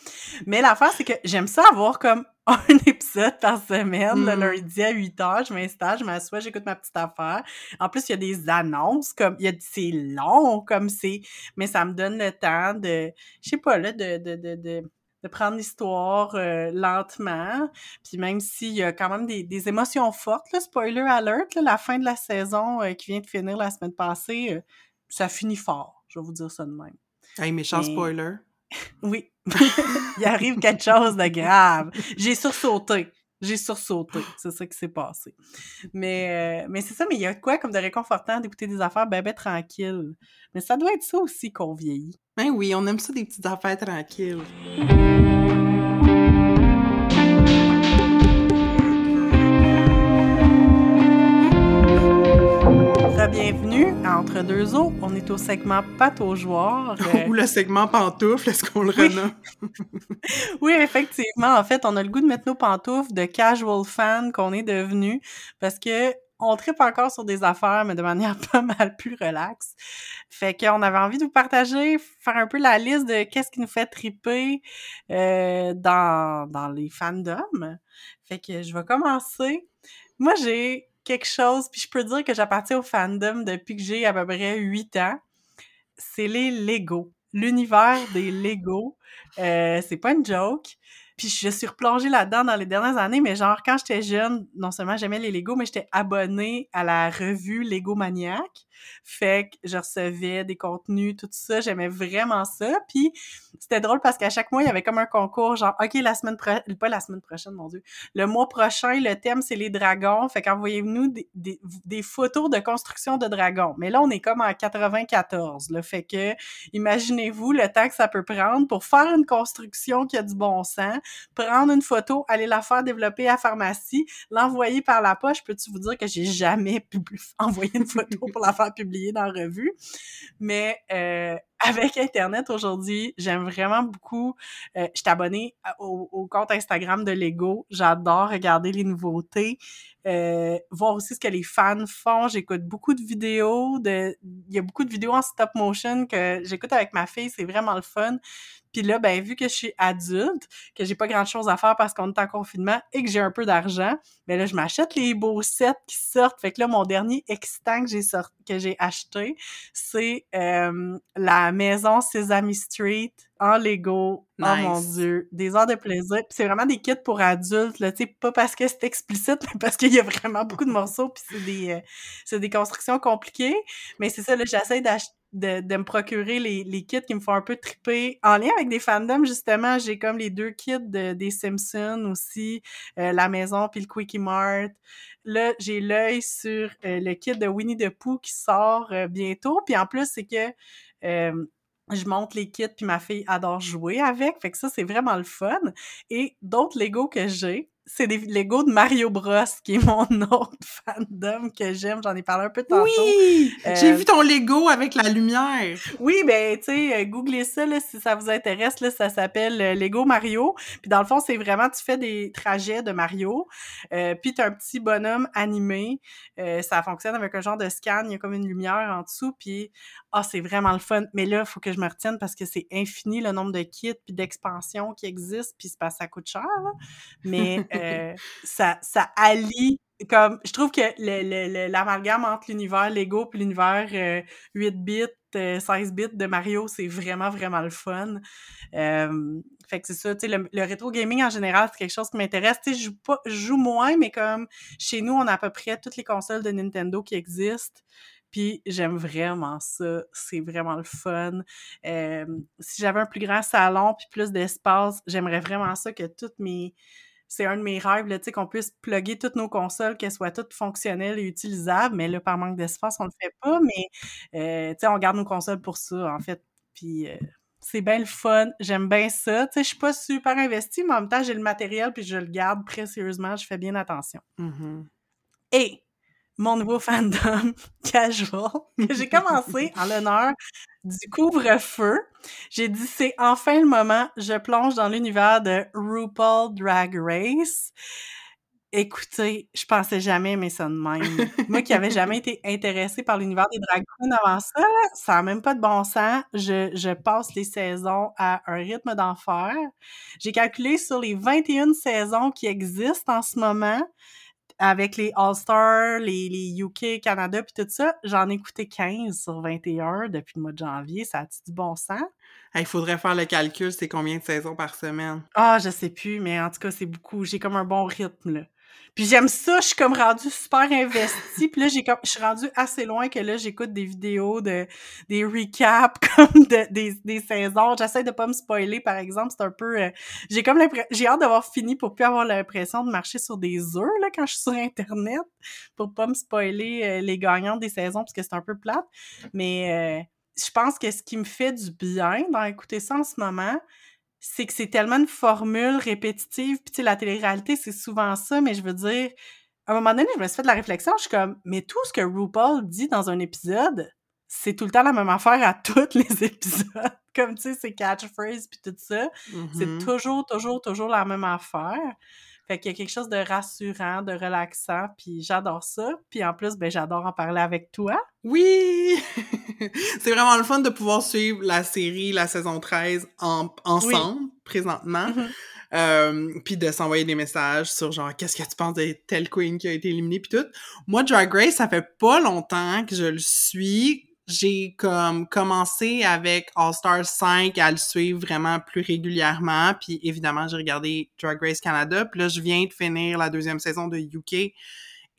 Mais l'affaire, c'est que j'aime ça avoir comme un épisode par semaine, le mm. lundi à 8 h, je m'installe, je m'assois, j'écoute ma petite affaire. En plus, il y a des annonces, comme, il y a, c'est long, comme c'est, mais ça me donne le temps de, je sais pas, là, de, de, de, de, de prendre l'histoire euh, lentement. Puis même s'il y a quand même des, des émotions fortes, là, spoiler alert, là, la fin de la saison euh, qui vient de finir la semaine passée, euh, ça finit fort, je vais vous dire ça de même. Hey, méchant spoiler. Oui, il arrive quelque chose de grave. J'ai sursauté. J'ai sursauté. C'est ça qui s'est passé. Mais, euh, mais c'est ça, mais il y a quoi comme de réconfortant d'écouter des affaires ben, ben tranquilles. Mais ça doit être ça aussi qu'on vieillit. Ben oui, on aime ça des petites affaires tranquilles. On est au segment pataugeoire. Ou le segment pantoufle, est-ce qu'on le renomme? oui, effectivement. En fait, on a le goût de mettre nos pantoufles de casual fan qu'on est devenu parce que on tripe encore sur des affaires, mais de manière pas mal plus relaxe. Fait qu'on avait envie de vous partager, faire un peu la liste de qu'est-ce qui nous fait triper euh, dans, dans les fandoms. Fait que je vais commencer. Moi, j'ai quelque chose, puis je peux dire que j'appartiens au fandom depuis que j'ai à peu près 8 ans. C'est les Lego. L'univers des Lego. Euh, c'est pas une joke. Puis je suis replongée là-dedans dans les dernières années, mais genre, quand j'étais jeune, non seulement j'aimais les Lego, mais j'étais abonnée à la revue Lego Maniac. Fait que je recevais des contenus, tout ça. J'aimais vraiment ça. Puis c'était drôle parce qu'à chaque mois, il y avait comme un concours, genre, OK, la semaine prochaine, pas la semaine prochaine, mon Dieu. Le mois prochain, le thème, c'est les dragons. Fait qu'envoyez-nous des, des, photos de construction de dragons. Mais là, on est comme en 94, là. Fait que, imaginez-vous le temps que ça peut prendre pour faire une construction qui a du bon sens, prendre une photo, aller la faire développer à la pharmacie, l'envoyer par la poche. Peux-tu vous dire que j'ai jamais pu envoyer une photo pour la faire publier dans la revue? Mais, euh, avec Internet aujourd'hui, j'aime vraiment beaucoup. Euh, je suis abonnée au, compte Instagram de Lego. J'adore regarder les nouveautés, euh, voir aussi ce que les fans font. J'écoute beaucoup de vidéos. De, il y a beaucoup de vidéos en stop motion que j'écoute avec ma fille. C'est vraiment le fun. Puis là, ben vu que je suis adulte, que j'ai pas grand-chose à faire parce qu'on est en confinement et que j'ai un peu d'argent, ben là, je m'achète les beaux sets qui sortent. Fait que là, mon dernier excitant que j'ai que j'ai acheté, c'est euh, la maison Sesame Street en Lego. Oh mon dieu, des heures de plaisir. Puis c'est vraiment des kits pour adultes, là, pas parce que c'est explicite, mais parce qu'il y a vraiment beaucoup de morceaux, puis c'est des, euh, c'est des constructions compliquées. Mais c'est ça, là, j'essaie d'acheter de, de, me procurer les, les, kits qui me font un peu triper. En lien avec des fandoms, justement, j'ai comme les deux kits de, des Simpsons aussi, euh, La Maison puis le Quickie Mart. Là, j'ai l'œil sur euh, le kit de Winnie the Pooh qui sort euh, bientôt. Puis en plus, c'est que je monte les kits puis ma fille adore jouer avec. Fait que ça, c'est vraiment le fun. Et d'autres Lego que j'ai, c'est des Lego de Mario Bros, qui est mon autre fandom que j'aime. J'en ai parlé un peu tantôt. Oui! J'ai euh, vu ton Lego avec la lumière. Oui, ben, tu sais, euh, googlez ça, là, si ça vous intéresse, là, ça s'appelle euh, Lego Mario. Puis dans le fond, c'est vraiment, tu fais des trajets de Mario, euh, puis t'as un petit bonhomme animé. ça fonctionne avec un genre de scan, il y a comme une lumière en dessous, puis ah, c'est vraiment le fun. Mais là, il faut que je me retienne parce que c'est infini le nombre de kits puis d'expansions qui existent, puis ça coûte cher, là. Mais euh, ça, ça allie comme je trouve que l'amalgame le, entre l'univers Lego puis l'univers 8 euh, bits, 16 euh, bits de Mario, c'est vraiment, vraiment le fun. fait que c'est ça, tu sais, le, rétro gaming en général, c'est quelque chose qui m'intéresse. Tu sais, je joue, pas, je joue moins, mais comme chez nous, on a à peu près toutes les consoles de Nintendo qui existent. Puis j'aime vraiment ça. C'est vraiment le fun. si j'avais un plus grand salon puis plus d'espace, j'aimerais vraiment ça que toutes mes c'est un de mes rêves, tu sais, qu'on puisse plugger toutes nos consoles, qu'elles soient toutes fonctionnelles et utilisables, mais là, par manque d'espace, on le fait pas, mais, euh, tu sais, on garde nos consoles pour ça, en fait, puis euh, c'est bien le fun, j'aime bien ça, tu sais, je suis pas super investie, mais en même temps, j'ai le matériel, puis je le garde précieusement, je fais bien attention. Mm-hmm. Et mon nouveau fandom casual que j'ai commencé en l'honneur du couvre-feu. J'ai dit c'est enfin le moment, je plonge dans l'univers de RuPaul Drag Race. Écoutez, je pensais jamais mais ça de même. Moi qui avais jamais été intéressée par l'univers des drag queens avant ça, ça n'a même pas de bon sens. Je, je passe les saisons à un rythme d'enfer. J'ai calculé sur les 21 saisons qui existent en ce moment, avec les All-Stars, les, les UK, Canada, puis tout ça, j'en ai écouté 15 sur 21 depuis le mois de janvier. Ça a-tu du bon sens? Il faudrait faire le calcul, c'est combien de saisons par semaine? Ah, je sais plus, mais en tout cas, c'est beaucoup. J'ai comme un bon rythme, là. Puis j'aime ça, je suis comme rendue super investie. Puis là, j'ai comme, je suis rendue assez loin que là, j'écoute des vidéos de, des recaps comme de, des, des saisons. J'essaie de pas me spoiler, par exemple. C'est un peu, euh, j'ai comme l'impression, j'ai hâte d'avoir fini pour plus avoir l'impression de marcher sur des œufs, là, quand je suis sur Internet, pour pas me spoiler euh, les gagnants des saisons, parce que c'est un peu plate. Mais, euh, je pense que ce qui me fait du bien dans écouter ça en ce moment, c'est que c'est tellement une formule répétitive. Puis, tu sais, la télé-réalité, c'est souvent ça, mais je veux dire, à un moment donné, je me suis fait de la réflexion, je suis comme, mais tout ce que RuPaul dit dans un épisode, c'est tout le temps la même affaire à tous les épisodes. Comme, tu sais, c'est catchphrase puis tout ça. C'est Mm-hmm. toujours, toujours, toujours la même affaire. Fait qu'il y a quelque chose de rassurant, de relaxant, puis j'adore ça. Puis en plus, ben j'adore en parler avec toi. Oui! c'est vraiment le fun de pouvoir suivre la série, la saison 13, en, ensemble, présentement. Mhm. Euh, puis de s'envoyer des messages sur genre qu'est-ce que tu penses de telle queen qui a été éliminée puis tout. Moi Drag Race, ça fait pas longtemps que je le suis j'ai comme commencé avec All Stars 5 à le suivre vraiment plus régulièrement. Puis évidemment, j'ai regardé Drag Race Canada. Puis là, je viens de finir la deuxième saison de UK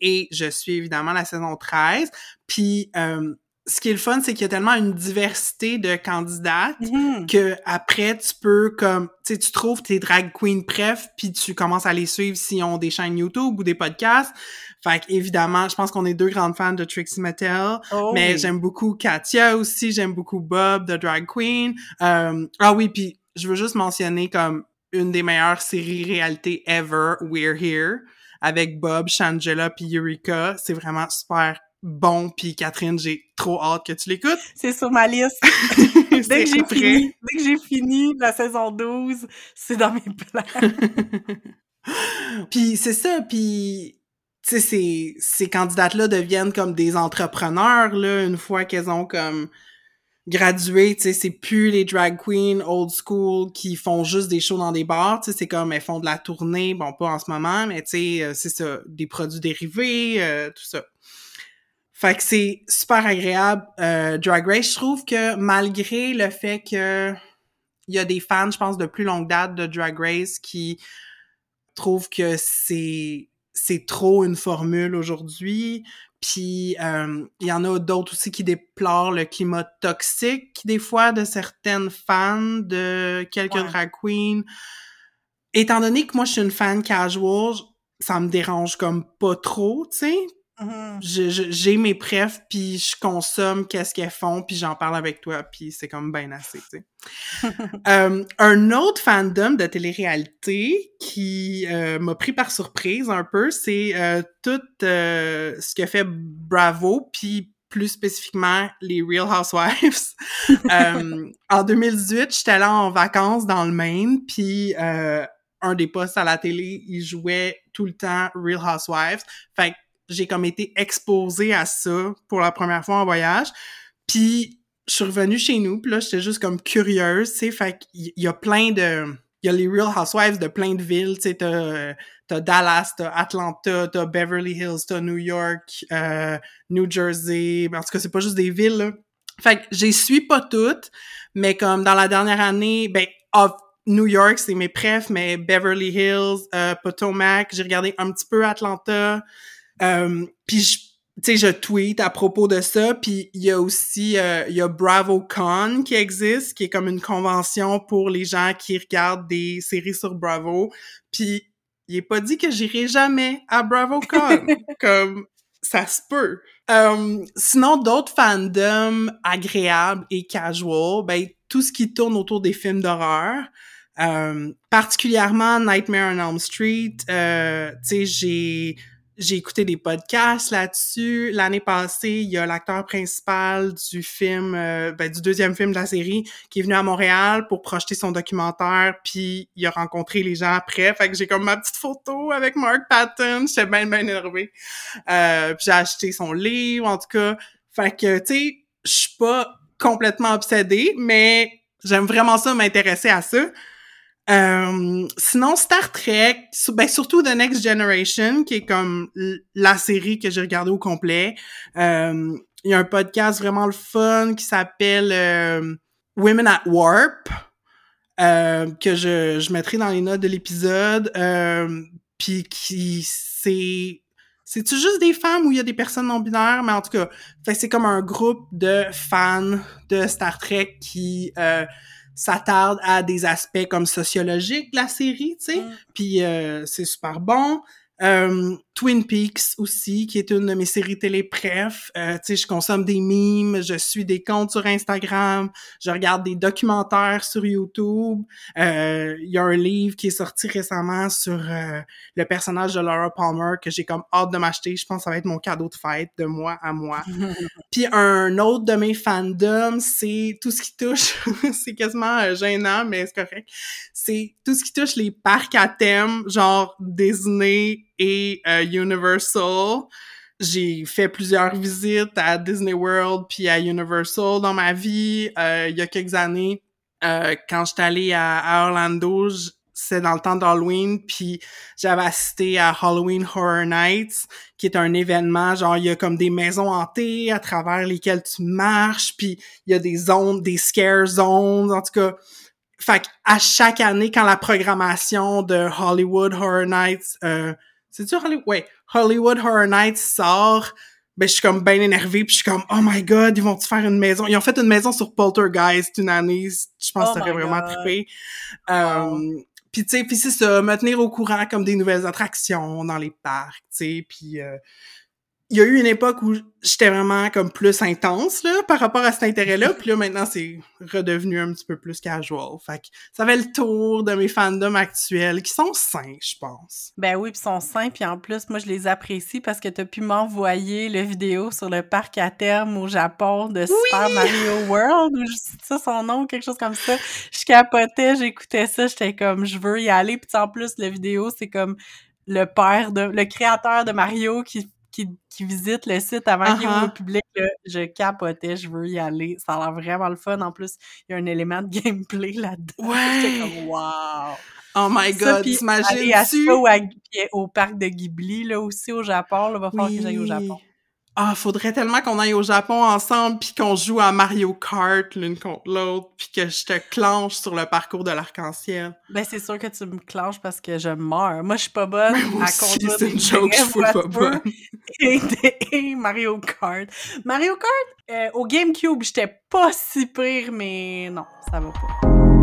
et je suis évidemment la saison 13. Puis euh, ce qui est le fun, c'est qu'il y a tellement une diversité de candidates Mhm. que après tu peux comme tu sais tu trouves tes drag queens préf puis tu commences à les suivre s'ils ont des chaînes YouTube ou des podcasts. Fait évidemment, je pense qu'on est deux grandes fans de Trixie Mattel, Oh mais j'aime beaucoup Katia aussi, j'aime beaucoup Bob de Drag Queen. Euh, ah oui, puis je veux juste mentionner comme une des meilleures séries réalité ever, We're Here, avec Bob, Shangela puis Eureka. C'est vraiment super bon. Puis Catherine, j'ai trop hâte que tu l'écoutes. C'est sur ma liste. Dès que j'ai fini, dès que j'ai fini la saison 12, c'est dans mes plans. puis c'est ça, puis tu sais, ces, ces candidates-là deviennent comme des entrepreneurs, là, une fois qu'elles ont comme gradué, tu sais, c'est plus les drag queens old school qui font juste des shows dans des bars, tu sais, c'est comme elles font de la tournée, bon, pas en ce moment, mais tu sais, euh, c'est ça, des produits dérivés, euh, tout ça. Fait que c'est super agréable. Euh, Drag Race, je trouve que malgré le fait que il y a des fans, je pense, de plus longue date de Drag Race qui trouvent que c'est c'est trop une formule aujourd'hui. Puis euh, il y en a d'autres aussi qui déplorent le climat toxique des fois de certaines fans de quelques Ouais. drag queens. Étant donné que moi je suis une fan casual, ça me dérange comme pas trop, tu sais Mhm. je- j'ai mes prefs, puis je consomme qu'est-ce qu'elles font, puis j'en parle avec toi, puis c'est comme bien assez, tu sais. Euh, un autre fandom de télé-réalité qui euh, m'a pris par surprise un peu, c'est euh, tout ce que fait Bravo, puis plus spécifiquement les Real Housewives. En 2018, j'étais allée en vacances dans le Maine, puis un des postes à la télé, il jouait tout le temps Real Housewives. Fait j'ai comme été exposée à ça pour la première fois en voyage. Puis je suis revenue chez nous, puis là j'étais juste comme curieuse, tu fait qu'il y a plein de il y a les Real Housewives de plein de villes, tu sais, t'as, t'as Dallas, t'as Atlanta, t'as Beverly Hills, t'as New York, euh, New Jersey, en tout cas, c'est pas juste des villes, là. Fait que j'y suis pas toutes, mais comme dans la dernière année, ben, of New York, c'est mes prefs, mais Beverly Hills, euh, Potomac, j'ai regardé un petit peu Atlanta, euh, puis je tu sais, je tweet à propos de ça, puis il y a aussi, euh, il y a BravoCon qui existe, qui est comme une convention pour les gens qui regardent des séries sur Bravo, puis il est pas dit que j'irai jamais à BravoCon, comme ça se peut. Euh, sinon, d'autres fandoms agréables et casual, ben, tout ce qui tourne autour des films d'horreur, euh, particulièrement Nightmare on Elm Street, euh, tu sais, j'ai j'ai écouté des podcasts là-dessus. L'année passée, il y a l'acteur principal du film, euh, ben, du deuxième film de la série, qui est venu à Montréal pour projeter son documentaire, puis il a rencontré les gens après. Fait que j'ai comme ma petite photo avec Mark Patton. J'étais bien, bien énervée. Euh, puis j'ai acheté son livre, en tout cas. Fait que, tu sais, je suis pas complètement obsédée, mais j'aime vraiment ça, m'intéresser à ça. Euh, sinon, Star Trek, ben, surtout The Next Generation, qui est comme la série que j'ai regardée au complet. Euh, Il y a un podcast vraiment le fun qui s'appelle euh, Women at Warp, euh, que je, je mettrai dans les notes de l'épisode. Puis qui, c'est... C'est-tu juste des femmes ou il y a des personnes non-binaires? Mais en tout cas, c'est comme un groupe de fans de Star Trek qui... S'attarde à des aspects comme sociologiques de la série, tu sais. Mm. Puis euh, c'est super bon. Euh, Twin Peaks aussi, qui est une de mes séries télé préf. Euh, tu sais, je consomme des memes, je suis des comptes sur Instagram, je regarde des documentaires sur YouTube. Euh, Il y a un livre qui est sorti récemment sur euh, le personnage de Laura Palmer que j'ai comme hâte de m'acheter. Je pense que ça va être mon cadeau de fête de moi à moi. Puis un autre de mes fandoms, c'est tout ce qui touche, c'est quasiment euh, gênant, mais c'est correct. C'est tout ce qui touche les parcs à thème, genre Disney et euh, Universal. J'ai fait plusieurs visites à Disney World puis à Universal dans ma vie. Euh, il y a quelques années, euh, quand j'étais allée à, à Orlando, c'est dans le temps d'Halloween, puis j'avais assisté à Halloween Horror Nights, qui est un événement, genre, il y a comme des maisons hantées à travers lesquelles tu marches, puis il y a des zones, des scare zones, en tout cas. Fait à chaque année, quand la programmation de Hollywood Horror Nights, euh, c'est-tu Hollywood? Ouais, Hollywood Horror Nights sort, ben je suis comme bien énervée puis je suis comme oh my god ils vont tu faire une maison? Ils ont fait une maison sur Poltergeist une année je pense Oh que ça aurait vraiment trippé. Euh, puis tu sais puis c'est ça me tenir au courant comme des nouvelles attractions dans les parcs tu sais puis euh, il y a eu une époque où j'étais vraiment comme plus intense là par rapport à cet intérêt-là, puis là maintenant c'est redevenu un petit peu plus casual. Fait que ça fait le tour de mes fandoms actuels qui sont sains, je pense. Ben oui, puis ils sont sains, puis en plus, moi, je les apprécie parce que t'as pu m'envoyer le vidéo sur le parc à terme au Japon de Super Mario World, ou ça son nom, ou quelque chose comme ça. Je capotais, j'écoutais ça, j'étais comme, je veux y aller, puis en plus, la vidéo, c'est comme le père de, le créateur de Mario qui qui, qui visite le site avant qu'il ouvre Uh-huh. au public, là, je capotais, je veux y aller. Ça a l'air vraiment le fun. En plus, il y a un élément de gameplay là-dedans. Ouais. J'étais comme, wow! Oh my god, puis aller t'imagines-tu? à ça ou à- au parc de Ghibli, là, aussi au Japon, là, va falloir que j'aille au Japon. Ah, faudrait tellement qu'on aille au Japon ensemble puis qu'on joue à Mario Kart l'une contre l'autre puis que je te clenche sur le parcours de l'arc-en-ciel. Ben, c'est sûr que tu me clenches parce que je meurs. Moi, je suis pas bonne Moi à aussi, conduire c'est une joke, je suis pas bonne. et, des- et Mario Kart. Mario Kart, euh, au GameCube, j'étais pas si pire, mais non, ça va pas.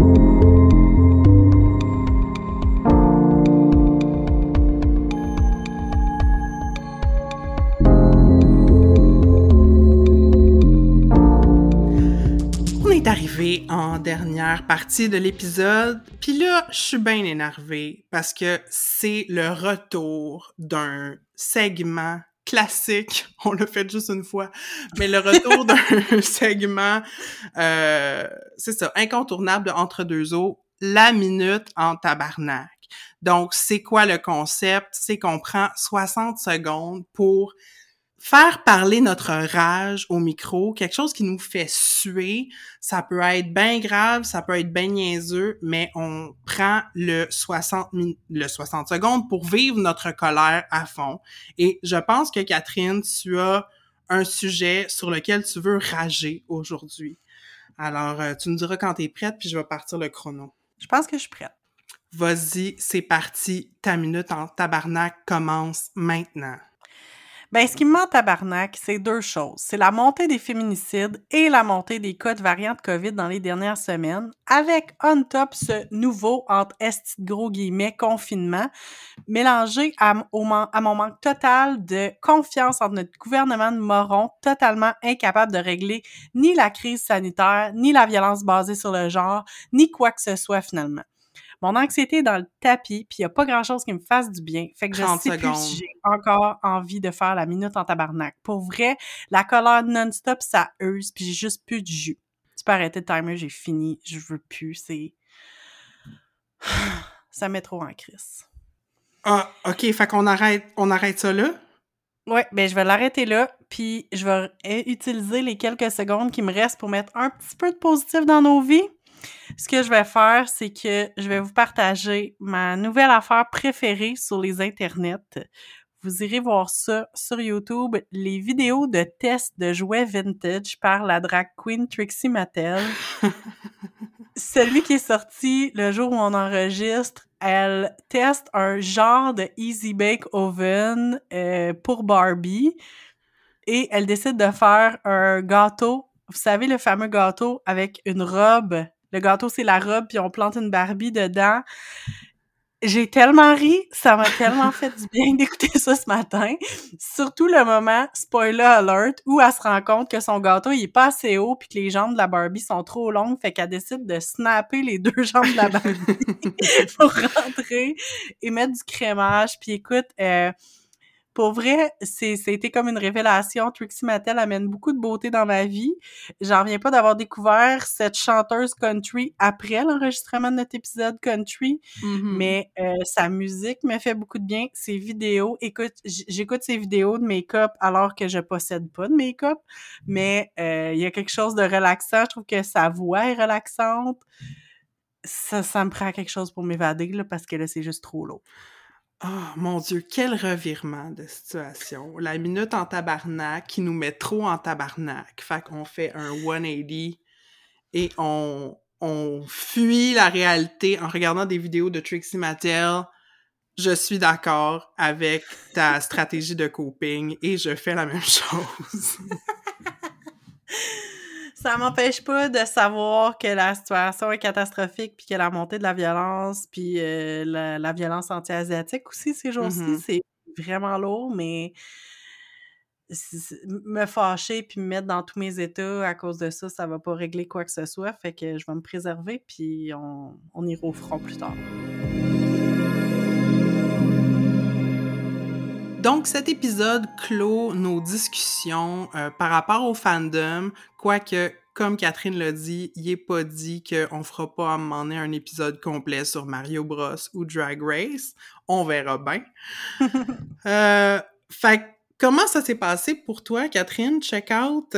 Est arrivé en dernière partie de l'épisode, puis là, je suis bien énervée parce que c'est le retour d'un segment classique. On l'a fait juste une fois, mais le retour d'un segment, euh, c'est ça, incontournable de entre deux eaux, la minute en tabarnak. Donc, c'est quoi le concept? C'est qu'on prend 60 secondes pour faire parler notre rage au micro, quelque chose qui nous fait suer, ça peut être bien grave, ça peut être bien niaiseux, mais on prend le 60 min- le 60 secondes pour vivre notre colère à fond. Et je pense que Catherine, tu as un sujet sur lequel tu veux rager aujourd'hui. Alors, euh, tu nous diras quand t'es prête, puis je vais partir le chrono. Je pense que je suis prête. Vas-y, c'est parti. Ta minute en tabarnak commence maintenant. Ben, ce qui me ment tabarnak, c'est deux choses. C'est la montée des féminicides et la montée des cas de variants COVID dans les dernières semaines, avec on top ce nouveau, entre esti de gros guillemets, confinement, mélangé à, au à mon manque total de confiance entre notre gouvernement de moron, totalement incapable de régler ni la crise sanitaire, ni la violence basée sur le genre, ni quoi que ce soit finalement. Mon anxiété est dans le tapis, puis il n'y a pas grand-chose qui me fasse du bien. Fait que je 30 sais plus si j'ai encore envie de faire la minute en tabarnak. Pour vrai, la colère non-stop, ça use, puis j'ai juste plus de jus. Tu peux arrêter le timer, j'ai fini, je veux plus, c'est... Ça met trop en crise. Ah, ok, fait qu'on arrête, on arrête ça là? Ouais, ben je vais l'arrêter là, puis je vais utiliser les quelques secondes qui me restent pour mettre un petit peu de positif dans nos vies. Ce que je vais faire, c'est que je vais vous partager ma nouvelle affaire préférée sur les internets. Vous irez voir ça sur YouTube, les vidéos de tests de jouets vintage par la drag queen Trixie Mattel. Celui qui est sorti le jour où on enregistre, elle teste un genre de Easy Bake Oven euh, pour Barbie et elle décide de faire un gâteau. Vous savez, le fameux gâteau avec une robe. Le gâteau, c'est la robe, puis on plante une Barbie dedans. J'ai tellement ri, ça m'a tellement fait du bien d'écouter ça ce matin. Surtout le moment, spoiler alert, où elle se rend compte que son gâteau, il est pas assez haut puis que les jambes de la Barbie sont trop longues, fait qu'elle décide de snapper les deux jambes de la Barbie pour rentrer et mettre du crémage. Puis écoute, euh, pour vrai, c'est c'était comme une révélation. Trixie Mattel amène beaucoup de beauté dans ma vie. J'en reviens pas d'avoir découvert cette chanteuse country après l'enregistrement de notre épisode country. Mhm. Mais euh, sa musique me fait beaucoup de bien. Ses vidéos, écoute, j'écoute ses vidéos de make-up alors que je possède pas de make-up, mais euh, il y a quelque chose de relaxant. Je trouve que sa voix est relaxante. ça, ça me prend quelque chose pour m'évader, là, parce que là, c'est juste trop lourd. Oh mon Dieu, quel revirement de situation. La minute en tabarnak qui nous met trop en tabarnak. Fait qu'on fait un 180 et on, on fuit la réalité en regardant des vidéos de Trixie Mattel. Je suis d'accord avec ta stratégie de coping et je fais la même chose. ça m'empêche pas de savoir que la situation est catastrophique puis que la montée de la violence puis euh, la, violence anti-asiatique aussi ces jours-ci, mm-hmm. c'est vraiment lourd, mais me fâcher puis me mettre dans tous mes états à cause de ça, ça va pas régler quoi que ce soit. Fait que je vais me préserver puis on, on ira au front plus tard. Donc, cet épisode clôt nos discussions euh, par rapport au fandom, quoique, comme Catherine l'a dit, il n'est pas dit qu'on fera pas à un un épisode complet sur Mario Bros ou Drag Race. On verra bien. euh, fait comment ça s'est passé pour toi, Catherine? Check out?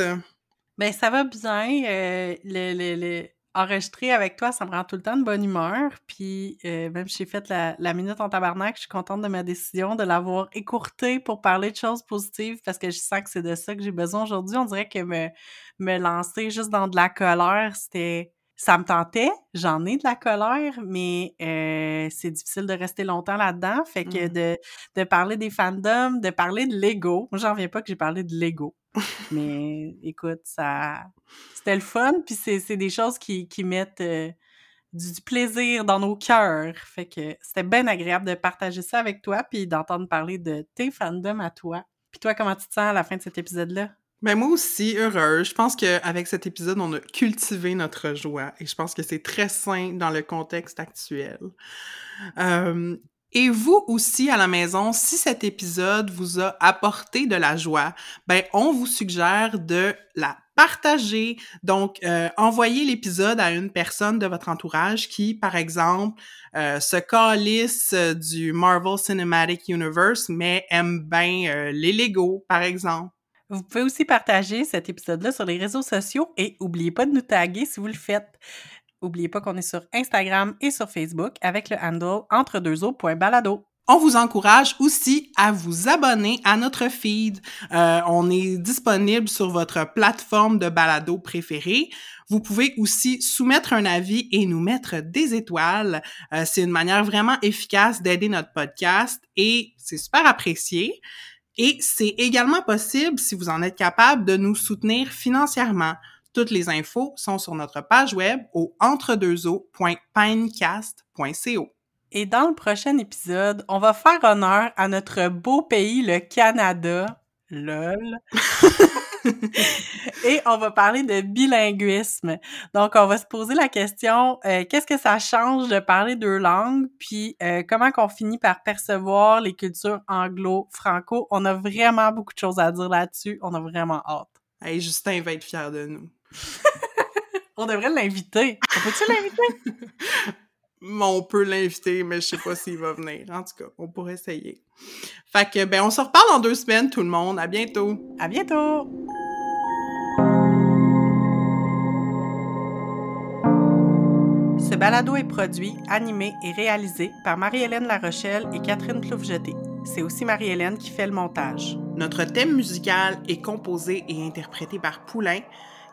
Ben, ça va bien. Euh, le, le, le enregistrer avec toi, ça me rend tout le temps de bonne humeur. Puis euh, même si j'ai fait la, minute en tabarnak, je suis contente de ma décision de l'avoir écourtée pour parler de choses positives parce que je sens que c'est de ça que j'ai besoin aujourd'hui. On dirait que me, me lancer juste dans de la colère, c'était ça me tentait, j'en ai de la colère, mais euh, c'est difficile de rester longtemps là-dedans. Fait que mmh. de, de parler des fandoms, de parler de Lego. Moi, j'en viens pas que j'ai parlé de Lego. mais écoute, ça c'était le fun, puis c'est des choses qui, qui mettent euh, du, plaisir dans nos cœurs. Fait que c'était bien agréable de partager ça avec toi, puis d'entendre parler de tes fandoms à toi. Puis toi, comment tu te sens à la fin de cet épisode-là? Mais moi aussi, heureuse. Je pense qu'avec cet épisode, on a cultivé notre joie et je pense que c'est très sain dans le contexte actuel. Euh, et vous aussi à la maison, si cet épisode vous a apporté de la joie, ben on vous suggère de la partager. Donc, euh, envoyez l'épisode à une personne de votre entourage qui, par exemple, euh, se calisse du Marvel Cinematic Universe, mais aime bien les Lego, par exemple. Vous pouvez aussi partager cet épisode-là sur les réseaux sociaux et n'oubliez pas de nous taguer si vous le faites. N'oubliez pas qu'on est sur Instagram et sur Facebook avec le handle entre deux On vous encourage aussi à vous abonner à notre feed. Euh, on est disponible sur votre plateforme de balado préférée. Vous pouvez aussi soumettre un avis et nous mettre des étoiles. Euh, c'est une manière vraiment efficace d'aider notre podcast et c'est super apprécié. Et c'est également possible, si vous en êtes capable, de nous soutenir financièrement. Toutes les infos sont sur notre page web au entredeuxeaux.pinecast.co. Et dans le prochain épisode, on va faire honneur à notre beau pays, le Canada. LOL. Et on va parler de bilinguisme. Donc, on va se poser la question, euh, qu'est-ce que ça change de parler deux langues? Puis, euh, comment qu'on finit par percevoir les cultures anglo-franco? On a vraiment beaucoup de choses à dire là-dessus. On a vraiment hâte. Hey, Justin va être fier de nous. on devrait l'inviter. On peut-tu l'inviter? on peut l'inviter, mais je sais pas s'il va venir. En tout cas, on pourrait essayer. Fait que, ben, on se reparle dans deux semaines, tout le monde. À bientôt! À bientôt! Ce balado est produit, animé et réalisé par Marie-Hélène Larochelle et Catherine Ploufjeté. C'est aussi Marie-Hélène qui fait le montage. Notre thème musical est composé et interprété par Poulain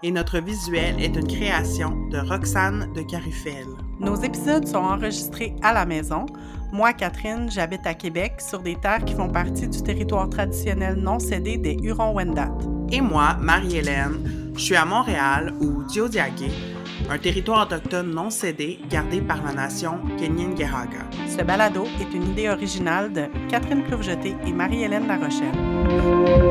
et notre visuel est une création de Roxane de Carufel. Nos épisodes sont enregistrés à la maison. Moi, Catherine, j'habite à Québec sur des terres qui font partie du territoire traditionnel non cédé des Hurons-Wendat. Et moi, Marie-Hélène, je suis à Montréal ou Diodiaké, un territoire autochtone non cédé gardé par la nation Kenyen-Gehaga. Ce balado est une idée originale de Catherine Ploufjeté et Marie-Hélène Larochelle.